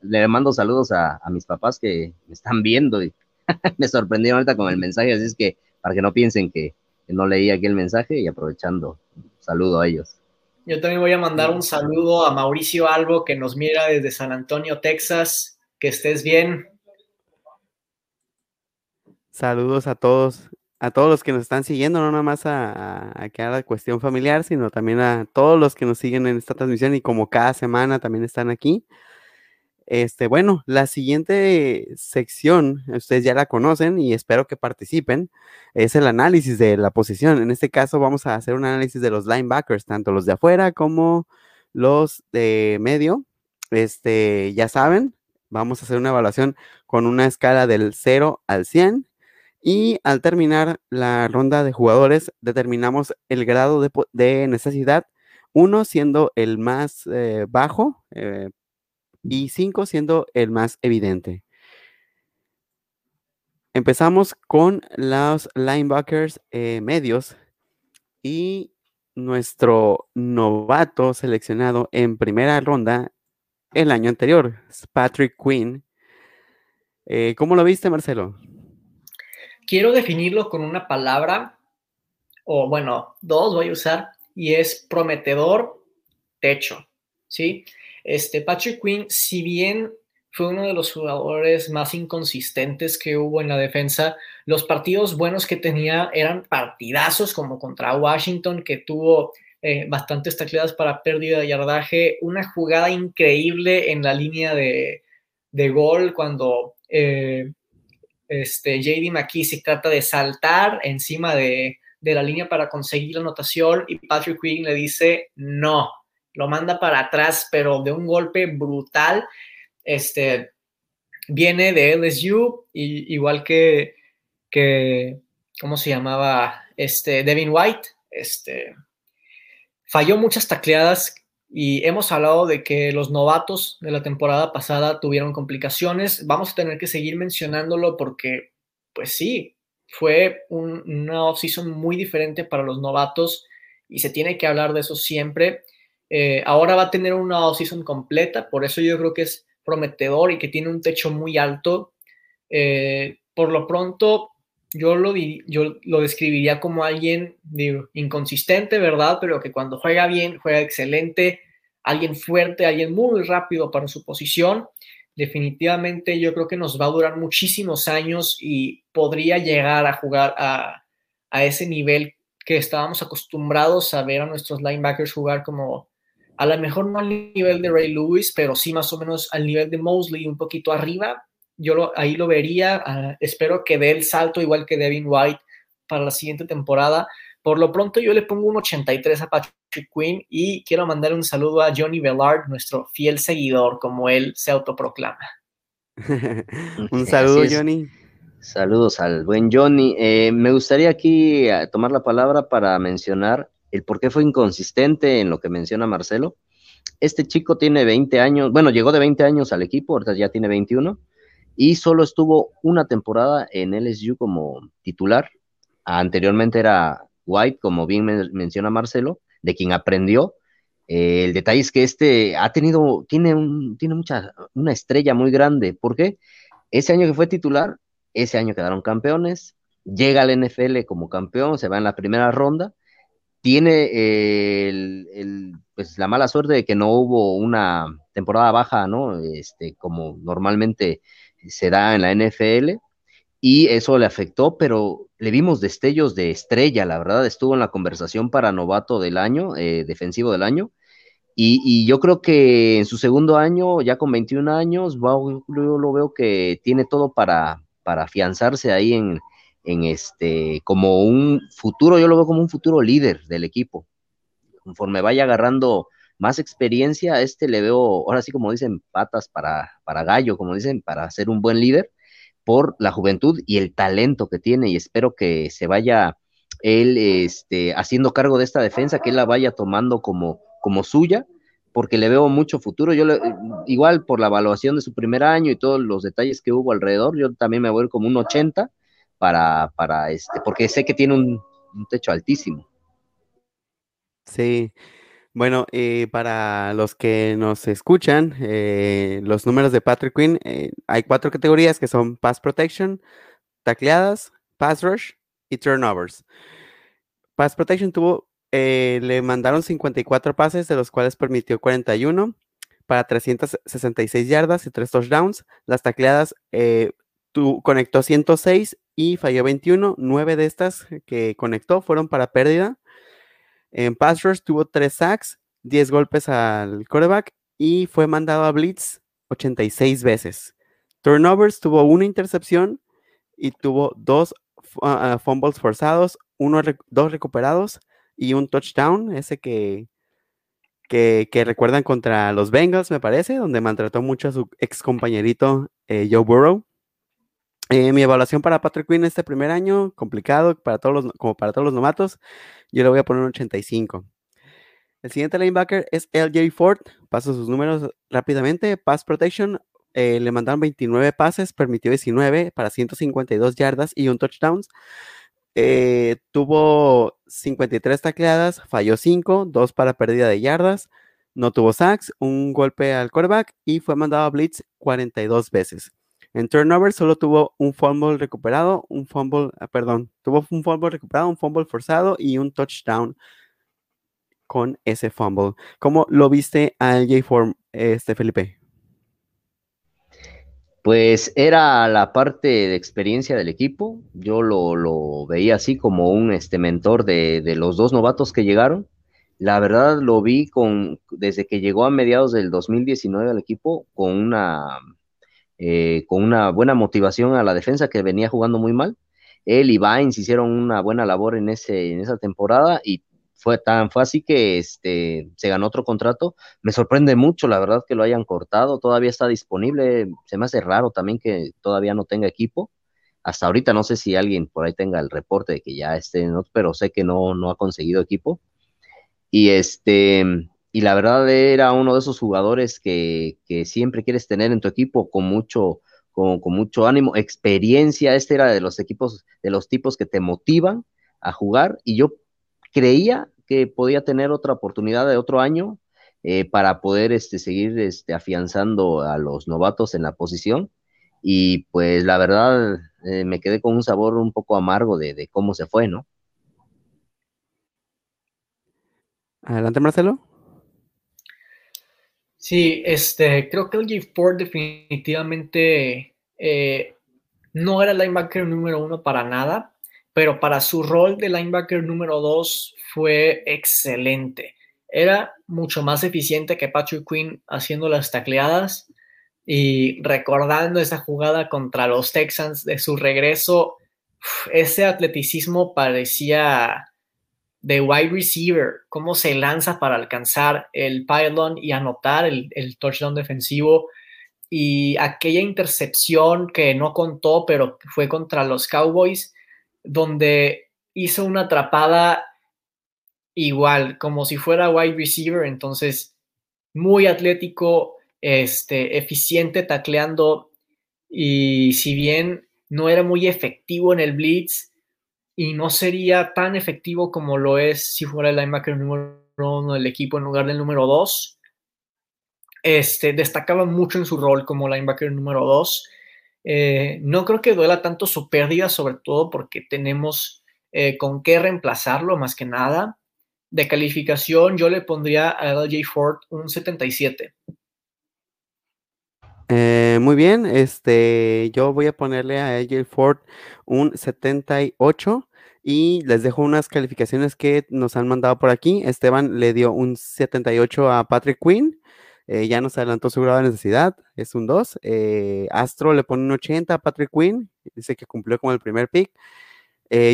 le mando saludos a, a mis papás que me están viendo y <laughs> me sorprendió ahorita con el mensaje, así es que para que no piensen que, no leí aquí el mensaje y aprovechando, saludo a ellos. Yo también voy a mandar un saludo a Mauricio Albo que nos mira desde San Antonio, Texas. Que estés bien. Saludos a todos, a todos los que nos están siguiendo, no nada más a, a, a la cuestión familiar, sino también a todos los que nos siguen en esta transmisión y como cada semana también están aquí. Este, bueno, la siguiente sección, ustedes ya la conocen y espero que participen, es el análisis de la posición. En este caso vamos a hacer un análisis de los linebackers, tanto los de afuera como los de medio. Este, ya saben, vamos a hacer una evaluación con una escala del 0 al 100 y al terminar la ronda de jugadores determinamos el grado de, necesidad, uno siendo el más eh, bajo, eh, y 5 siendo el más evidente. Empezamos con los linebackers eh, medios y nuestro novato seleccionado en primera ronda el año anterior, Patrick Quinn. ¿Cómo lo viste, Marcelo? Quiero definirlo con una palabra, o bueno, dos voy a usar, y es prometedor techo, ¿sí? Este, Patrick Quinn, si bien fue uno de los jugadores más inconsistentes que hubo en la defensa. Los partidos buenos que tenía eran partidazos como contra Washington, que tuvo eh, bastantes tacleadas para pérdida de yardaje, una jugada increíble en la línea de, gol cuando eh, este, JD McKissick trata de saltar encima de, de la línea para conseguir la anotación y Patrick Quinn le dice no, lo manda para atrás, pero de un golpe brutal. Este, viene de LSU, y, igual que, que, ¿cómo se llamaba? Este, Devin White, este, falló muchas tacleadas Y hemos hablado de que los novatos de la temporada pasada tuvieron complicaciones. Vamos a tener que seguir mencionándolo porque, pues sí, fue un, una offseason muy diferente para los novatos y se tiene que hablar de eso siempre. Eh, ahora va a tener una offseason completa, por eso yo creo que es prometedor y que tiene un techo muy alto. Eh, por lo pronto, yo lo, yo lo describiría como alguien inconsistente, ¿verdad? Pero que cuando juega bien, juega excelente, alguien fuerte, alguien muy rápido para su posición. Definitivamente yo creo que nos va a durar muchísimos años y podría llegar a jugar a, a ese nivel que estábamos acostumbrados a ver a nuestros linebackers jugar como a lo mejor no al nivel de Ray Lewis, pero sí más o menos al nivel de Mosley, un poquito arriba, yo ahí lo vería. Ah, espero que dé el salto igual que Devin White para la siguiente temporada. Por lo pronto yo le pongo un 83 a Patrick Quinn y quiero mandar un saludo a Johnny Bellard, nuestro fiel seguidor, como él se autoproclama. <laughs> un saludo, Johnny. Saludos al buen Johnny. Eh, me gustaría aquí eh, tomar la palabra para mencionar el por qué fue inconsistente en lo que menciona Marcelo. Este chico tiene 20 años, bueno, llegó de 20 años al equipo, ahorita ya tiene 21 y solo estuvo una temporada en LSU como titular. Anteriormente era White, como bien menciona Marcelo, de quien aprendió. Eh, el detalle es que este ha tenido, tiene, un, tiene mucha, una estrella muy grande. ¿Por qué? Ese año que fue titular, ese año quedaron campeones, llega al NFL como campeón, se va en la primera ronda, tiene eh, el, pues, la mala suerte de que no hubo una temporada baja, ¿no? Este, como normalmente se da en la NFL y eso le afectó, pero le vimos destellos de estrella, la verdad, estuvo en la conversación para novato del año, eh, defensivo del año, y, yo creo que en su segundo año, ya con 21 años, yo lo veo que tiene todo para, para afianzarse ahí en, en este, como un futuro, yo lo veo como un futuro líder del equipo. Conforme vaya agarrando más experiencia, a este le veo, ahora sí como dicen, patas para, para gallo, como dicen, para ser un buen líder por la juventud y el talento que tiene y espero que se vaya él este, haciendo cargo de esta defensa, que él la vaya tomando como, como suya, porque le veo mucho futuro. Yo igual por la evaluación de su primer año y todos los detalles que hubo alrededor, yo también me voy como un 80 para, para este, porque sé que tiene un techo altísimo. Sí, bueno, eh, para los que nos escuchan, eh, los números de Patrick Quinn, eh, hay cuatro categorías que son Pass Protection, tacleadas, Pass Rush y Turnovers. Pass Protection tuvo, le mandaron 54 pases, de los cuales permitió 41 para 366 yardas y 3 touchdowns. Las tacleadas conectó 106 y falló 21. 9 de estas que conectó fueron para pérdida. En pass rush tuvo 3 sacks, 10 golpes al quarterback y fue mandado a blitz 86 veces. Turnovers tuvo una intercepción y tuvo dos ah, ah, fumbles forzados, uno, dos recuperados y un touchdown, ese que, que, recuerdan contra los Bengals, me parece, donde maltrató mucho a su ex compañerito eh, Joe Burrow. Eh, mi evaluación para Patrick Quinn este primer año, complicado para todos los, como para todos los novatos, yo le voy a poner un 85. El siguiente linebacker es LJ Ford. Paso sus números rápidamente. Pass Protection, eh, le mandaron 29 pases, permitió 19 para 152 yardas y un touchdown. Eh, tuvo 53 tacleadas, falló 5, 2 para pérdida de yardas, no tuvo sacks, un golpe al quarterback y fue mandado a blitz 42 veces. En turnover solo tuvo un fumble recuperado, un fumble, ah, perdón, tuvo un fumble recuperado, un fumble forzado y un touchdown con ese fumble. ¿Cómo lo viste al J-Form, este Felipe? Pues era la parte de experiencia del equipo. Yo lo, veía así como un este, mentor de, de, los dos novatos que llegaron. La verdad lo vi con, desde que llegó a mediados del 2019 al equipo con una eh, con una buena motivación a la defensa que venía jugando muy mal. Él y Vines hicieron una buena labor en, ese, en esa temporada y fue tan fue así que este, se ganó otro contrato. Me sorprende mucho, la verdad, que lo hayan cortado. Todavía está disponible. Se me hace raro también que todavía no tenga equipo. Hasta ahorita no sé si alguien por ahí tenga el reporte de que ya esté, pero sé que no, no ha conseguido equipo. Y este, y la verdad era uno de esos jugadores que, siempre quieres tener en tu equipo con mucho, con, mucho ánimo, experiencia. Este era de los equipos, de los tipos que te motivan a jugar. Y yo creía que podía tener otra oportunidad de otro año eh, para poder este, seguir este, afianzando a los novatos en la posición. Y pues la verdad eh, me quedé con un sabor un poco amargo de cómo se fue, ¿no? Adelante, Marcelo. Sí, este, creo que LJ Ford definitivamente eh, no era el linebacker número uno para nada, pero para su rol de linebacker número dos fue excelente. Era mucho más eficiente que Patrick Quinn haciendo las tacleadas y recordando esa jugada contra los Texans de su regreso, ese atleticismo parecía de wide receiver, cómo se lanza para alcanzar el pylon y anotar el, touchdown defensivo. Y aquella intercepción que no contó, pero fue contra los Cowboys, donde hizo una atrapada igual, como si fuera wide receiver, entonces muy atlético, este, eficiente tacleando y si bien no era muy efectivo en el blitz, y no sería tan efectivo como lo es si fuera el linebacker número uno del equipo en lugar del número dos. Este, destacaba mucho en su rol como linebacker número dos. Eh, no creo que duela tanto su pérdida, sobre todo porque tenemos eh, con qué reemplazarlo más que nada. De calificación, yo le pondría a LJ Ford un 77. Eh, muy bien, este, yo voy a ponerle a AJ Ford un 78 y les dejo unas calificaciones que nos han mandado por aquí. Esteban le dio un 78 a Patrick Quinn, eh, ya nos adelantó su grado de necesidad, es un 2. Eh, Astro le pone un 80 a Patrick Quinn, dice que cumplió con el primer pick.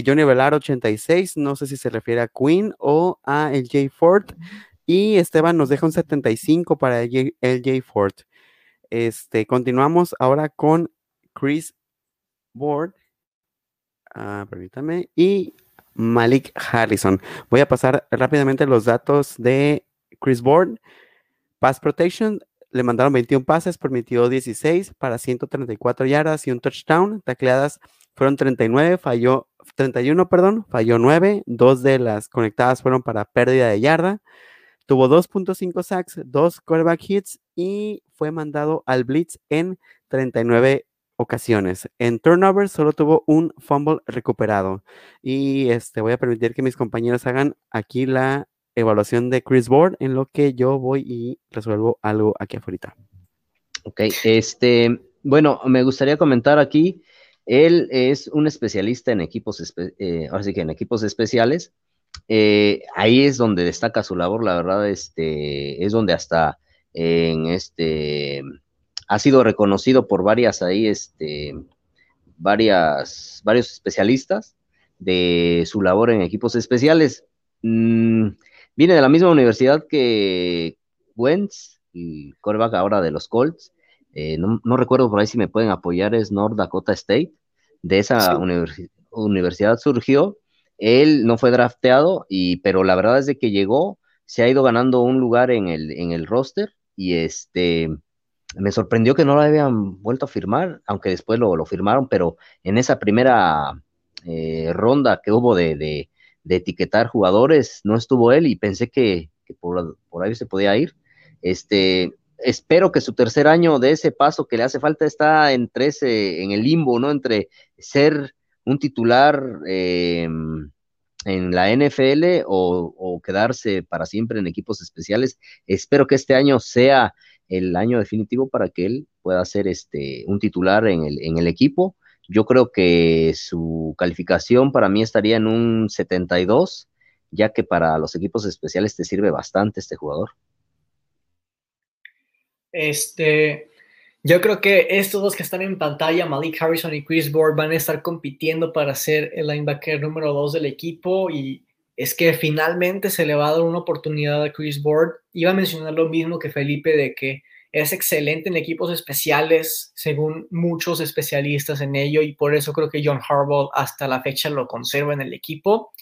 Johnny Velar 86, no sé si se refiere a Quinn o a LJ Ford. Y Esteban nos deja un 75 para LJ Ford. Este, continuamos ahora con Chris Board. Ah, permítame. Y Malik Harrison. Voy a pasar rápidamente los datos de Chris Board. Pass Protection. Le mandaron 21 pases, permitió 16 para 134 yardas y un touchdown. Tacleadas fueron 39, falló 31, perdón, falló 9. Dos de las conectadas fueron para pérdida de yarda. Tuvo 2.5 sacks, dos quarterback hits y fue mandado al blitz en 39 ocasiones. En turnover solo tuvo un fumble recuperado. Y este voy a permitir que mis compañeros hagan aquí la evaluación de Chris Board en lo que yo voy y resuelvo algo aquí afuera. Ok, este, bueno, me gustaría comentar aquí, él es un especialista en equipos, eh, así que en equipos especiales. Eh, ahí es donde destaca su labor, la verdad, este, es donde hasta en este ha sido reconocido por varias ahí, este, varias, varios especialistas de su labor en equipos especiales. Mm, viene de la misma universidad que Wentz, y coreback ahora de los Colts. Eh, no, recuerdo por ahí si me pueden apoyar, es North Dakota State. De esa universidad surgió él no fue drafteado, y, pero la verdad es de que llegó, se ha ido ganando un lugar en el, en el roster y este, me sorprendió que no lo habían vuelto a firmar, aunque después lo, lo firmaron, pero en esa primera eh, ronda que hubo de, de, etiquetar jugadores, no estuvo él y pensé que, por, ahí se podía ir. Este, espero que su tercer año de ese paso que le hace falta está entre ese, en el limbo, ¿no? Entre ser un titular em, en la NFL o, quedarse para siempre en equipos especiales. Espero que este año sea el año definitivo para que él pueda ser este, un titular en el, en el equipo. Yo creo que su calificación para mí estaría en un 72, ya que para los equipos especiales te sirve bastante este jugador. Este, yo creo que estos dos que están en pantalla, Malik Harrison y Chris Board, van a estar compitiendo para ser el linebacker número dos del equipo y es que finalmente se le va a dar una oportunidad a Chris Board. Iba a mencionar lo mismo que Felipe de que es excelente en equipos especiales, según muchos especialistas en ello, y por eso creo que John Harbaugh hasta la fecha lo conserva en el equipo.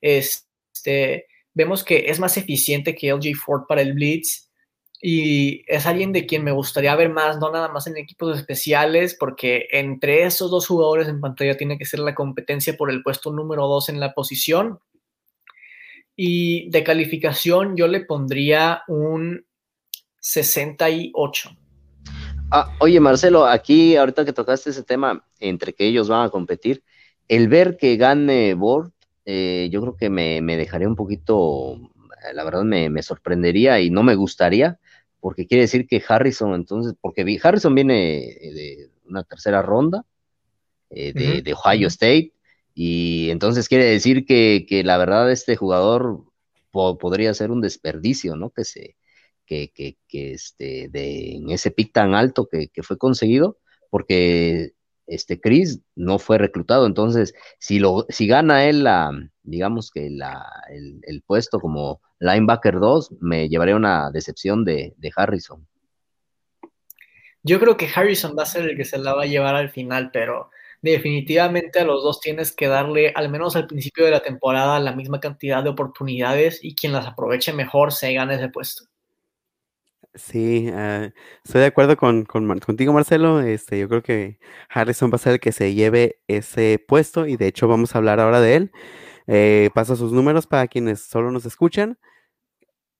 Este, vemos que es más eficiente que LG Ford para el blitz y es alguien de quien me gustaría ver más, no nada más en equipos especiales, porque entre esos dos jugadores en pantalla tiene que ser la competencia por el puesto número 2 en la posición. Y de calificación yo le pondría un 68. Ah, oye, Marcelo, aquí ahorita que tocaste ese tema, entre que ellos van a competir, el ver que gane Bord, eh, yo creo que me, dejaría un poquito, la verdad me, sorprendería y no me gustaría, porque quiere decir que Harrison, entonces, porque Harrison viene de una tercera ronda eh, de, Ohio State, y entonces quiere decir que, la verdad este jugador podría ser un desperdicio, ¿no? Que se, que, que, que este, de, en ese pick tan alto que, que, fue conseguido, porque este Chris no fue reclutado. Entonces, si, lo, si gana él la, digamos que la, el, puesto como linebacker 2, me llevaría una decepción de, de, Harrison. Yo creo que Harrison va a ser el que se la va a llevar al final, pero definitivamente a los dos tienes que darle, al menos al principio de la temporada, la misma cantidad de oportunidades y quien las aproveche mejor se gana ese puesto. Sí, ah, estoy de acuerdo con, contigo, Marcelo. Este, yo creo que Harrison va a ser el que se lleve ese puesto y de hecho vamos a hablar ahora de él. Eh, paso sus números para quienes solo nos escuchan.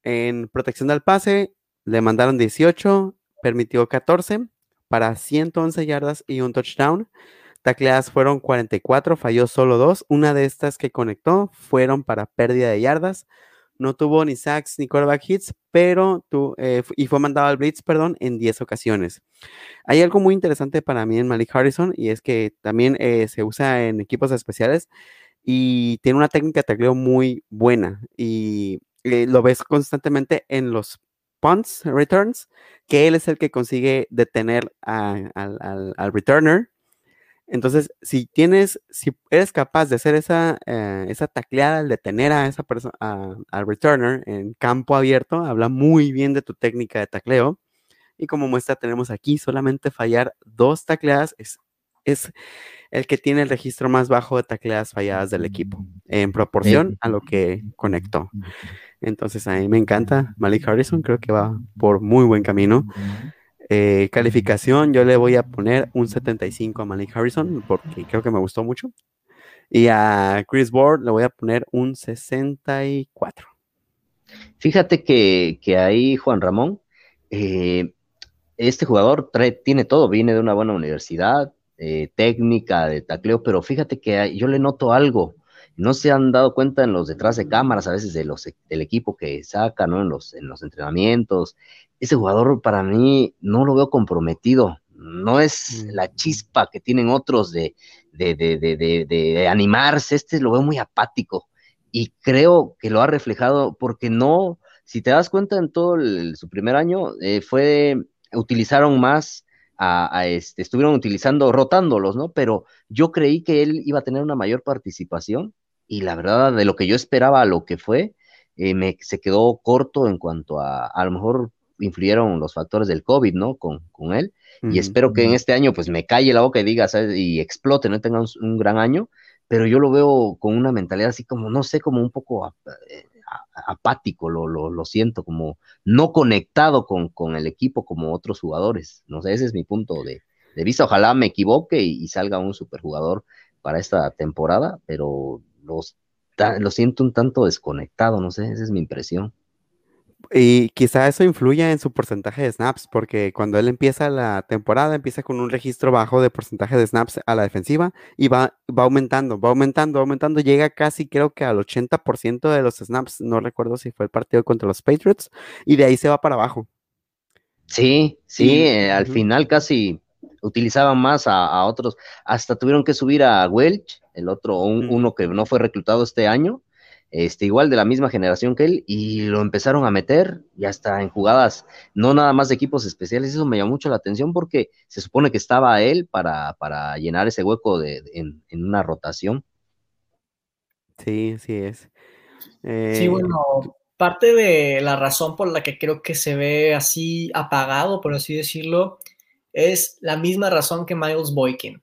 En protección del pase le mandaron 18, permitió 14 para 111 yardas y un touchdown. Tacleadas fueron 44, falló solo dos. Una de estas que conectó fueron para pérdida de yardas no tuvo ni sacks ni quarterback hits, pero tu, eh, y fue mandado al blitz, perdón, en 10 ocasiones. Hay algo muy interesante para mí en Malik Harrison y es que también eh, se usa en equipos especiales y tiene una técnica de tacleo muy buena y eh, lo ves constantemente en los punts, returns, que él es el que consigue detener al, al returner entonces, si tienes, si eres capaz de hacer esa, eh, esa tacleada, al detener a esa persona, al returner en campo abierto, habla muy bien de tu técnica de tacleo. Y como muestra tenemos aquí, solamente fallar dos tacleadas es el que tiene el registro más bajo de tacleadas falladas del equipo, en proporción a lo que conectó. Entonces, a mí me encanta Malik Harrison, creo que va por muy buen camino. Eh, calificación, yo le voy a poner un 75 a Malik Harrison porque creo que me gustó mucho. Y a Chris Ward le voy a poner un 64. Fíjate que, ahí, Juan Ramón, eh, este jugador tiene todo, viene de una buena universidad, eh, técnica de tacleo, pero fíjate que yo le noto algo. No se han dado cuenta en los detrás de cámaras a veces de los, del equipo que saca, ¿no? En los, en los entrenamientos, ese jugador para mí no lo veo comprometido. No es la chispa que tienen otros de, de, animarse. Este lo veo muy apático. Y creo que lo ha reflejado porque no, si te das cuenta en todo su primer año, eh, fue, utilizaron más a, este, estuvieron utilizando, rotándolos, ¿no? Pero yo creí que él iba a tener una mayor participación y la verdad, de lo que yo esperaba a lo que fue, eh, me, se quedó corto en cuanto a, a lo mejor influyeron los factores del COVID, ¿no? Con, con él. Y espero que en este año, pues me calle la boca y diga, ¿sabes? Y explote, no tenga un, gran año, pero yo lo veo con una mentalidad así como, no sé, como un poco eh, apático, lo, lo, lo, siento, como no conectado con, con, el equipo como otros jugadores. No sé, ese es mi punto de, de vista. Ojalá me equivoque y, salga un superjugador para esta temporada, pero los, lo siento un tanto desconectado, no sé, esa es mi impresión. Y quizá eso influya en su porcentaje de snaps, porque cuando él empieza la temporada, empieza con un registro bajo de porcentaje de snaps a la defensiva y va, va aumentando, va aumentando, va aumentando, llega casi creo que al 80% de los snaps, no recuerdo si fue el partido contra los Patriots, y de ahí se va para abajo. Sí, sí, eh, al final casi utilizaban más a, otros, hasta tuvieron que subir a Welch, el otro, uno que no fue reclutado este año, este, igual de la misma generación que él, y lo empezaron a meter, y hasta en jugadas, no nada más de equipos especiales, eso me llamó mucho la atención porque se supone que estaba él para, para llenar ese hueco de, en, una rotación. Sí, sí es. sí, eh, bueno, parte de la razón por la que creo que se ve así apagado, por así decirlo, es la misma razón que Miles Boykin.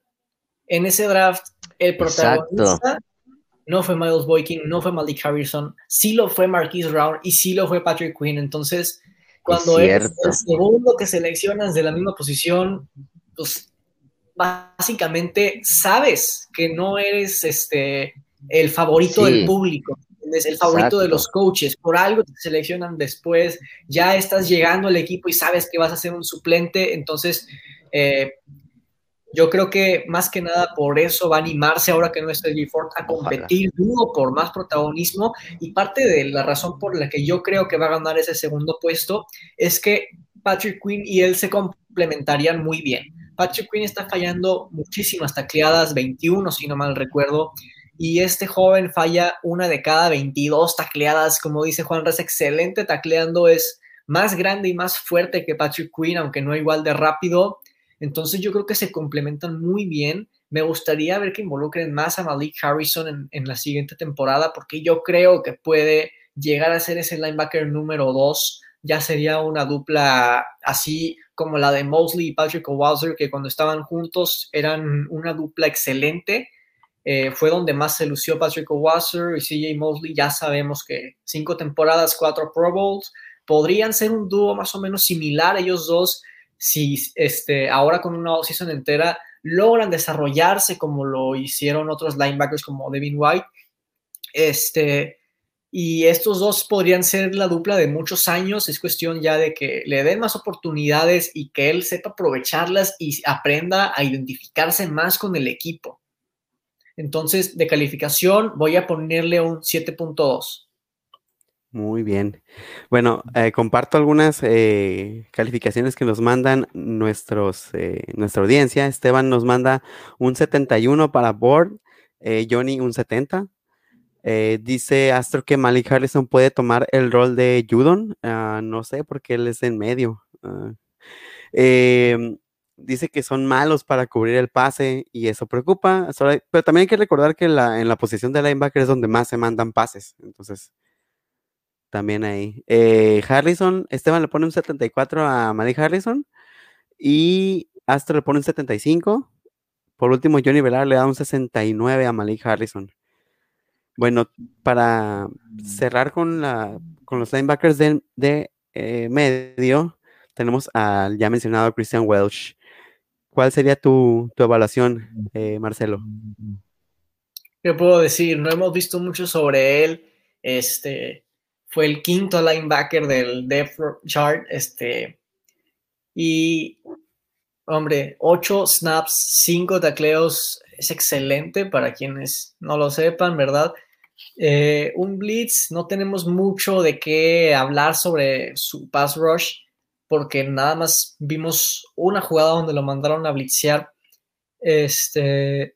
En ese draft, el protagonista no fue Miles Boykin, no fue Malik Harrison, sí lo fue Marquise Brown y sí lo fue Patrick Quinn. Entonces, cuando es el segundo que seleccionas de la misma posición, pues básicamente sabes que no eres este, el favorito del público, es el favorito de los coaches, por algo te seleccionan después, ya estás llegando al equipo y sabes que vas a ser un suplente, entonces eh, yo creo que más que nada por eso va a animarse ahora que no está G Ford a competir duro por más protagonismo. Y parte de la razón por la que yo creo que va a ganar ese segundo puesto es que Patrick Quinn y él se complementarían muy bien. Patrick Quinn está fallando muchísimas tacleadas, 21 si no mal recuerdo, y este joven falla una de cada 22 tacleadas, como dice Juan Res, excelente tacleando, es más grande y más fuerte que Patrick Quinn, aunque no igual de rápido entonces yo creo que se complementan muy bien. Me gustaría ver que involucren más a Malik Harrison en, la siguiente temporada porque yo creo que puede llegar a ser ese linebacker número dos. Ya sería una dupla así como la de Mosley y Patrick Owalzer, que cuando estaban juntos eran una dupla excelente. Eh, fue donde más se lució Patrick Owalzer y CJ Mosley. Ya sabemos que cinco temporadas, cuatro Pro Bowls. Podrían ser un dúo más o menos similar ellos dos si este, ahora con una season entera logran desarrollarse como lo hicieron otros linebackers como Devin White. Este, y estos dos podrían ser la dupla de muchos años. Es cuestión ya de que le den más oportunidades y que él sepa aprovecharlas y aprenda a identificarse más con el equipo. Entonces, de calificación, voy a ponerle un 7.2. Muy bien. Bueno, eh, comparto algunas eh, calificaciones que nos mandan eh, nuestra audiencia. Esteban nos manda un 71 para Board, Johnny un 70. dice Astro que Malik Harrison puede tomar el rol de Judon. Ah, no sé, porque él es en medio. Ah, em, dice que son malos para cubrir el pase y eso preocupa. Pero también hay que recordar que en la posición de linebacker es donde más se mandan pases. Entonces, también ahí. Eh, Harrison, Esteban le pone un 74 a Malik Harrison y Astro le pone un 75. Por último, Johnny Velar le da un 69 a Malik Harrison. Bueno, para cerrar con, la, con los linebackers de, eh, medio, tenemos al ya mencionado Christian Welsh. ¿Cuál sería tu, tu evaluación, eh, Marcelo? ¿Qué puedo decir? No hemos visto mucho sobre él. Este, fue el quinto linebacker del depth chart, este, y, hombre, ocho snaps, cinco tacleos, es excelente para quienes no lo sepan, ¿verdad? Eh, un blitz, no tenemos mucho de qué hablar sobre su pass rush, porque nada más vimos una jugada donde lo mandaron a blitzear, este,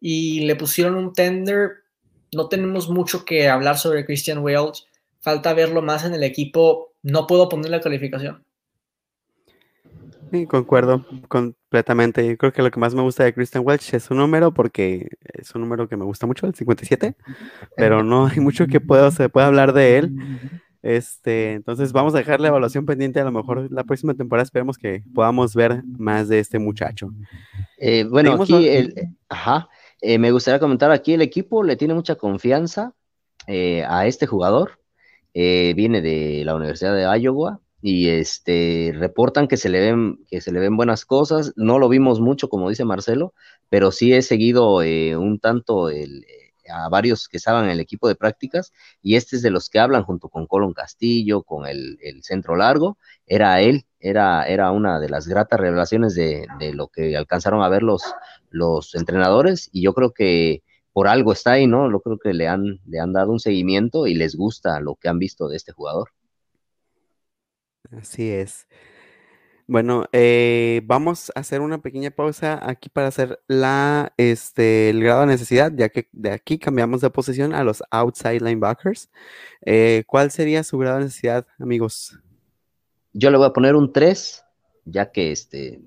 y le pusieron un tender no tenemos mucho que hablar sobre Christian Wales. Falta verlo más en el equipo. No puedo poner la calificación. Sí, concuerdo completamente. creo que lo que más me gusta de Christian Welch es su número, porque es un número que me gusta mucho, el 57, pero no hay mucho que pueda, se pueda hablar de él. Este, entonces vamos a dejar la evaluación pendiente. A lo mejor la próxima temporada esperemos que podamos ver más de este muchacho. Eh, bueno, aquí el, ajá, eh, me gustaría comentar aquí, el equipo le tiene mucha confianza eh, a este jugador. Eh, viene de la Universidad de Iowa y este, reportan que se, le ven, que se le ven buenas cosas. No lo vimos mucho, como dice Marcelo, pero sí he seguido un tanto a varios que estaban en el equipo de prácticas y este es de los que hablan junto con Colon Castillo, con el, centro largo, era él era, era una de las gratas revelaciones de, lo que alcanzaron a ver los, los entrenadores y yo creo que por algo está ahí, ¿no? Yo creo que le han, le han dado un seguimiento y les gusta lo que han visto de este jugador. Así es. Bueno, eh, vamos a hacer una pequeña pausa aquí para hacer la, este, el grado de necesidad, ya que de aquí cambiamos de posición a los outside linebackers. Eh, ¿Cuál sería su grado de necesidad, amigos? Yo le voy a poner un 3, ya que este,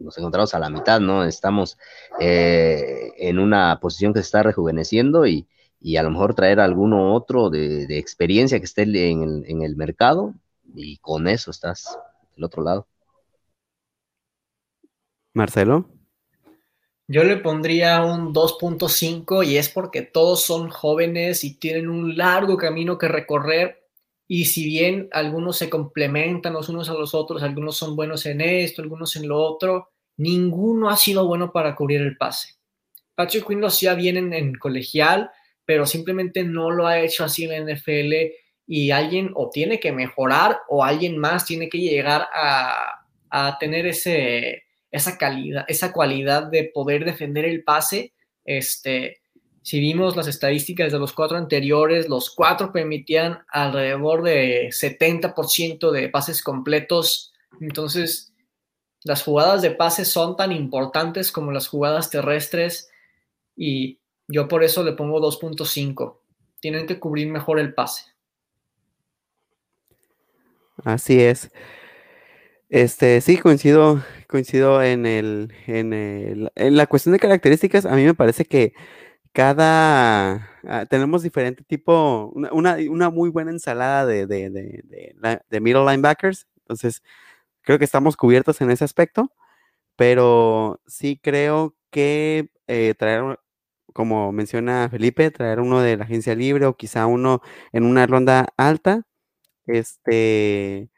nos encontramos a la mitad, ¿no? Estamos eh, en una posición que se está rejuveneciendo y, a lo mejor traer alguno otro de, experiencia que esté en el, mercado y con eso estás del otro lado. Marcelo. Yo le pondría un 2.5 y es porque todos son jóvenes y tienen un largo camino que recorrer. Y si bien algunos se complementan los unos a los otros, algunos son buenos en esto, algunos en lo otro, ninguno ha sido bueno para cubrir el pase. Patrick Quinn lo hacía bien en, colegial, pero simplemente no lo ha hecho así en la NFL y alguien o tiene que mejorar o alguien más tiene que llegar a, a tener ese, esa calidad, esa cualidad de poder defender el pase. Este, si vimos las estadísticas de los cuatro anteriores, los cuatro permitían alrededor de 70% de pases completos. Entonces, las jugadas de pase son tan importantes como las jugadas terrestres y yo por eso le pongo 2.5. Tienen que cubrir mejor el pase. Así es. Este, sí, coincido, coincido en el, en el, en la cuestión de características. A mí me parece que cada ah, tenemos diferente tipo, una, una, muy buena ensalada de, de, de, de, middle linebackers. Entonces, creo que estamos cubiertos en ese aspecto, pero sí creo que eh, traer, como menciona Felipe, traer uno de la agencia libre o quizá uno en una ronda alta, este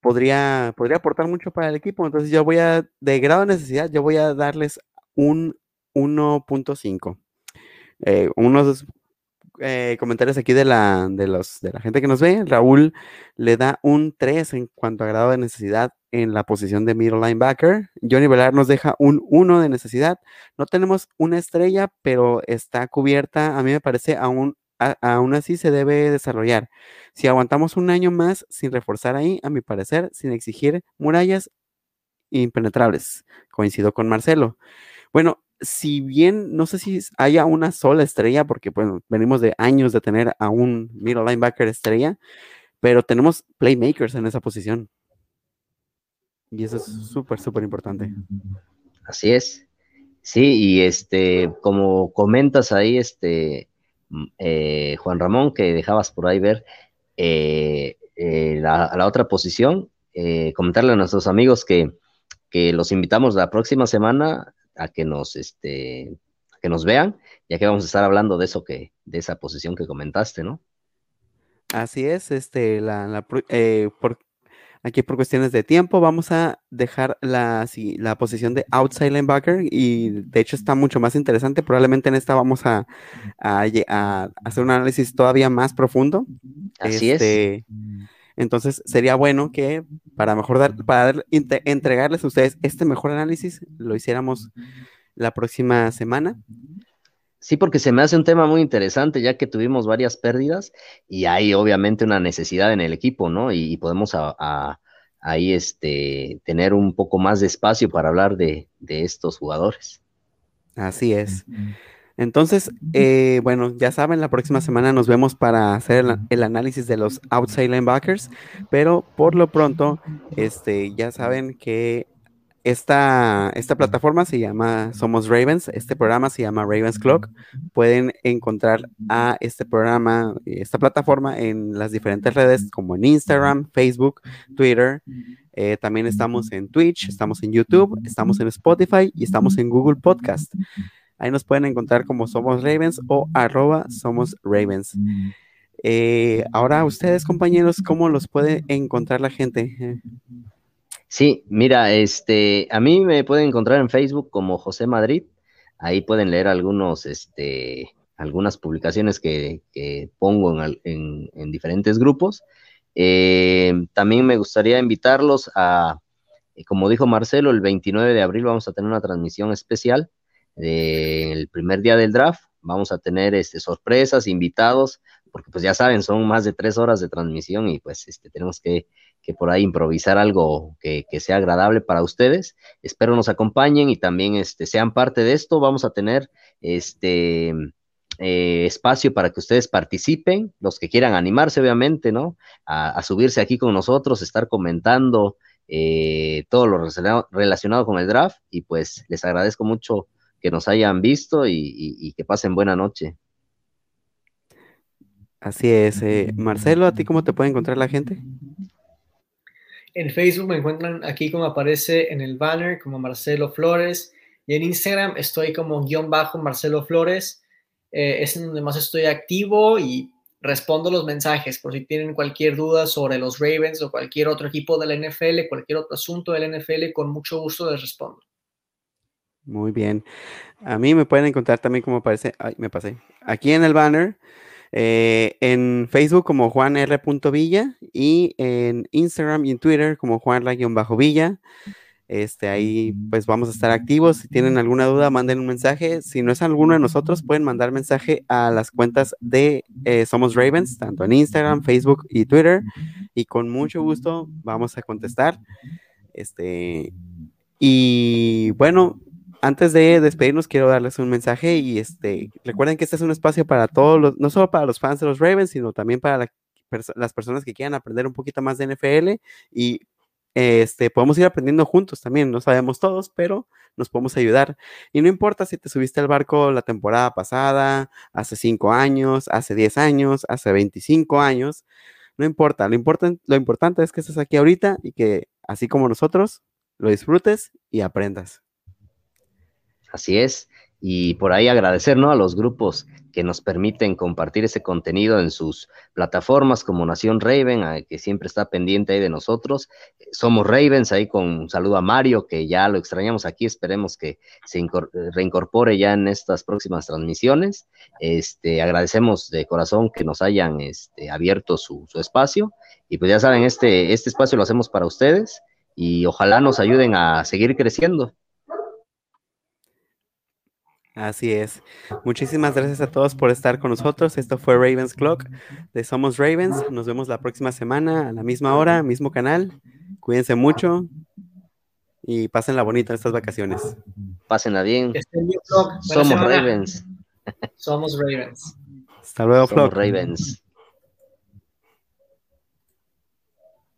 podría, podría aportar mucho para el equipo. Entonces yo voy a, de grado de necesidad, yo voy a darles un 1.5. Eh, unos eh, comentarios aquí de la, de, los, de la gente que nos ve. Raúl le da un 3 en cuanto a grado de necesidad en la posición de middle linebacker. Johnny Velar nos deja un 1 de necesidad. No tenemos una estrella, pero está cubierta, a mí me parece, aún aún así se debe desarrollar. Si aguantamos un año más sin reforzar ahí, a mi parecer, sin exigir murallas impenetrables. Coincido con Marcelo. Bueno, si bien no sé si haya una sola estrella, porque venimos de años de tener a un middle linebacker estrella, pero tenemos playmakers en esa posición. Y eso es súper, súper importante. Así es. Sí, y este, como comentas ahí, este, Mm, eh, Juan Ramón, que dejabas por ahí ver eh, eh, la, la, otra posición, comentarle a nuestros amigos que, que, los invitamos la próxima semana a que nos, este, que nos vean, ya que vamos a estar hablando de eso que, de esa posición que comentaste, ¿no? Así es, este, la, la por, Aquí por cuestiones de tiempo vamos a dejar la, la posición de outside linebacker y de hecho está mucho más interesante. Probablemente en esta vamos a, hacer un análisis todavía más profundo. Así es. Entonces sería bueno que para mejor dar, para entregarles a ustedes este mejor análisis, lo hiciéramos la próxima semana. Sí, porque se me hace un tema muy interesante, ya que tuvimos varias pérdidas y hay obviamente una necesidad en el equipo, ¿no? Y, podemos ahí este, tener un poco más de espacio para hablar de, estos jugadores. Así es. Entonces, eh, bueno, ya saben, la próxima semana nos vemos para hacer el, el, análisis de los outside linebackers, pero por lo pronto, este, ya saben que esta, esta plataforma se llama Somos Ravens, este programa se llama Ravens Clock. Pueden encontrar a este programa, esta plataforma en las diferentes redes como en Instagram, Facebook, Twitter. Eh, también estamos en Twitch, estamos en YouTube, estamos en Spotify y estamos en Google Podcast. Ahí nos pueden encontrar como Somos Ravens o arroba Somos Ravens. Eh, ahora ustedes, compañeros, ¿cómo los puede encontrar la gente? Sí, mira, este, a mí me pueden encontrar en Facebook como José Madrid. Ahí pueden leer algunos, este, algunas publicaciones que, pongo en, diferentes grupos. Eh, también me gustaría invitarlos a, como dijo Marcelo, el 29 de abril vamos a tener una transmisión especial del primer día del draft. Vamos a tener este, sorpresas, invitados, porque pues ya saben, son más de tres horas de transmisión y pues este, tenemos que que por ahí improvisar algo que, sea agradable para ustedes. Espero nos acompañen y también este, sean parte de esto. Vamos a tener este eh, espacio para que ustedes participen, los que quieran animarse, obviamente, ¿no? A, subirse aquí con nosotros, estar comentando eh, todo lo relacionado, con el draft y pues les agradezco mucho que nos hayan visto y, que pasen buena noche. Así es. Eh, Marcelo, ¿a ti cómo te puede encontrar la gente? En Facebook me encuentran aquí como aparece en el banner, como Marcelo Flores. Y en Instagram estoy como guion bajo Marcelo Flores. Eh, es en donde más estoy activo y respondo los mensajes por si tienen cualquier duda sobre los Ravens o cualquier otro equipo de la NFL, cualquier otro asunto de la NFL, con mucho gusto les respondo. Muy bien. A mí me pueden encontrar también como aparece, ay, me pasé, aquí en el banner, eh, en Facebook como Juan R. Villa y en Instagram y en Twitter como Juan Villa. Este, ahí pues vamos a estar activos. Si tienen alguna duda, manden un mensaje. Si no es alguno de nosotros, pueden mandar mensaje a las cuentas de eh, Somos Ravens, tanto en Instagram, Facebook y Twitter. Y con mucho gusto vamos a contestar. Este, y bueno, antes de despedirnos, quiero darles un mensaje. Y este, recuerden que este es un espacio para todos los, no solo para los fans de los Ravens, sino también para las personas que quieran aprender un poquito más de NFL y este, podemos ir aprendiendo juntos también, no sabemos todos, pero nos podemos ayudar. Y no importa si te subiste al barco la temporada pasada, hace 5 años, hace 10 años, hace 25 años, no importa, lo, lo importante es que estés aquí ahorita y que así como nosotros, lo disfrutes y aprendas. Así es y por ahí agradecer a los grupos que nos permiten compartir ese contenido en sus plataformas como Nación Raven, que siempre está pendiente ahí de nosotros. Somos Ravens, ahí con un saludo a Mario, que ya lo extrañamos aquí, esperemos que se reincorpore ya en estas próximas transmisiones. Este, agradecemos de corazón que nos hayan este, abierto su, su espacio y pues ya saben, este, este espacio lo hacemos para ustedes y ojalá nos ayuden a seguir creciendo. Así es. Muchísimas gracias a todos por estar con nosotros. Esto fue Ravens Clock de Somos Ravens. Nos vemos la próxima semana a la misma hora, mismo canal. Cuídense mucho y pasen la bonita estas vacaciones. Pásenla bien. Somos Ravens. Somos Ravens. Hasta luego, Somos Ravens.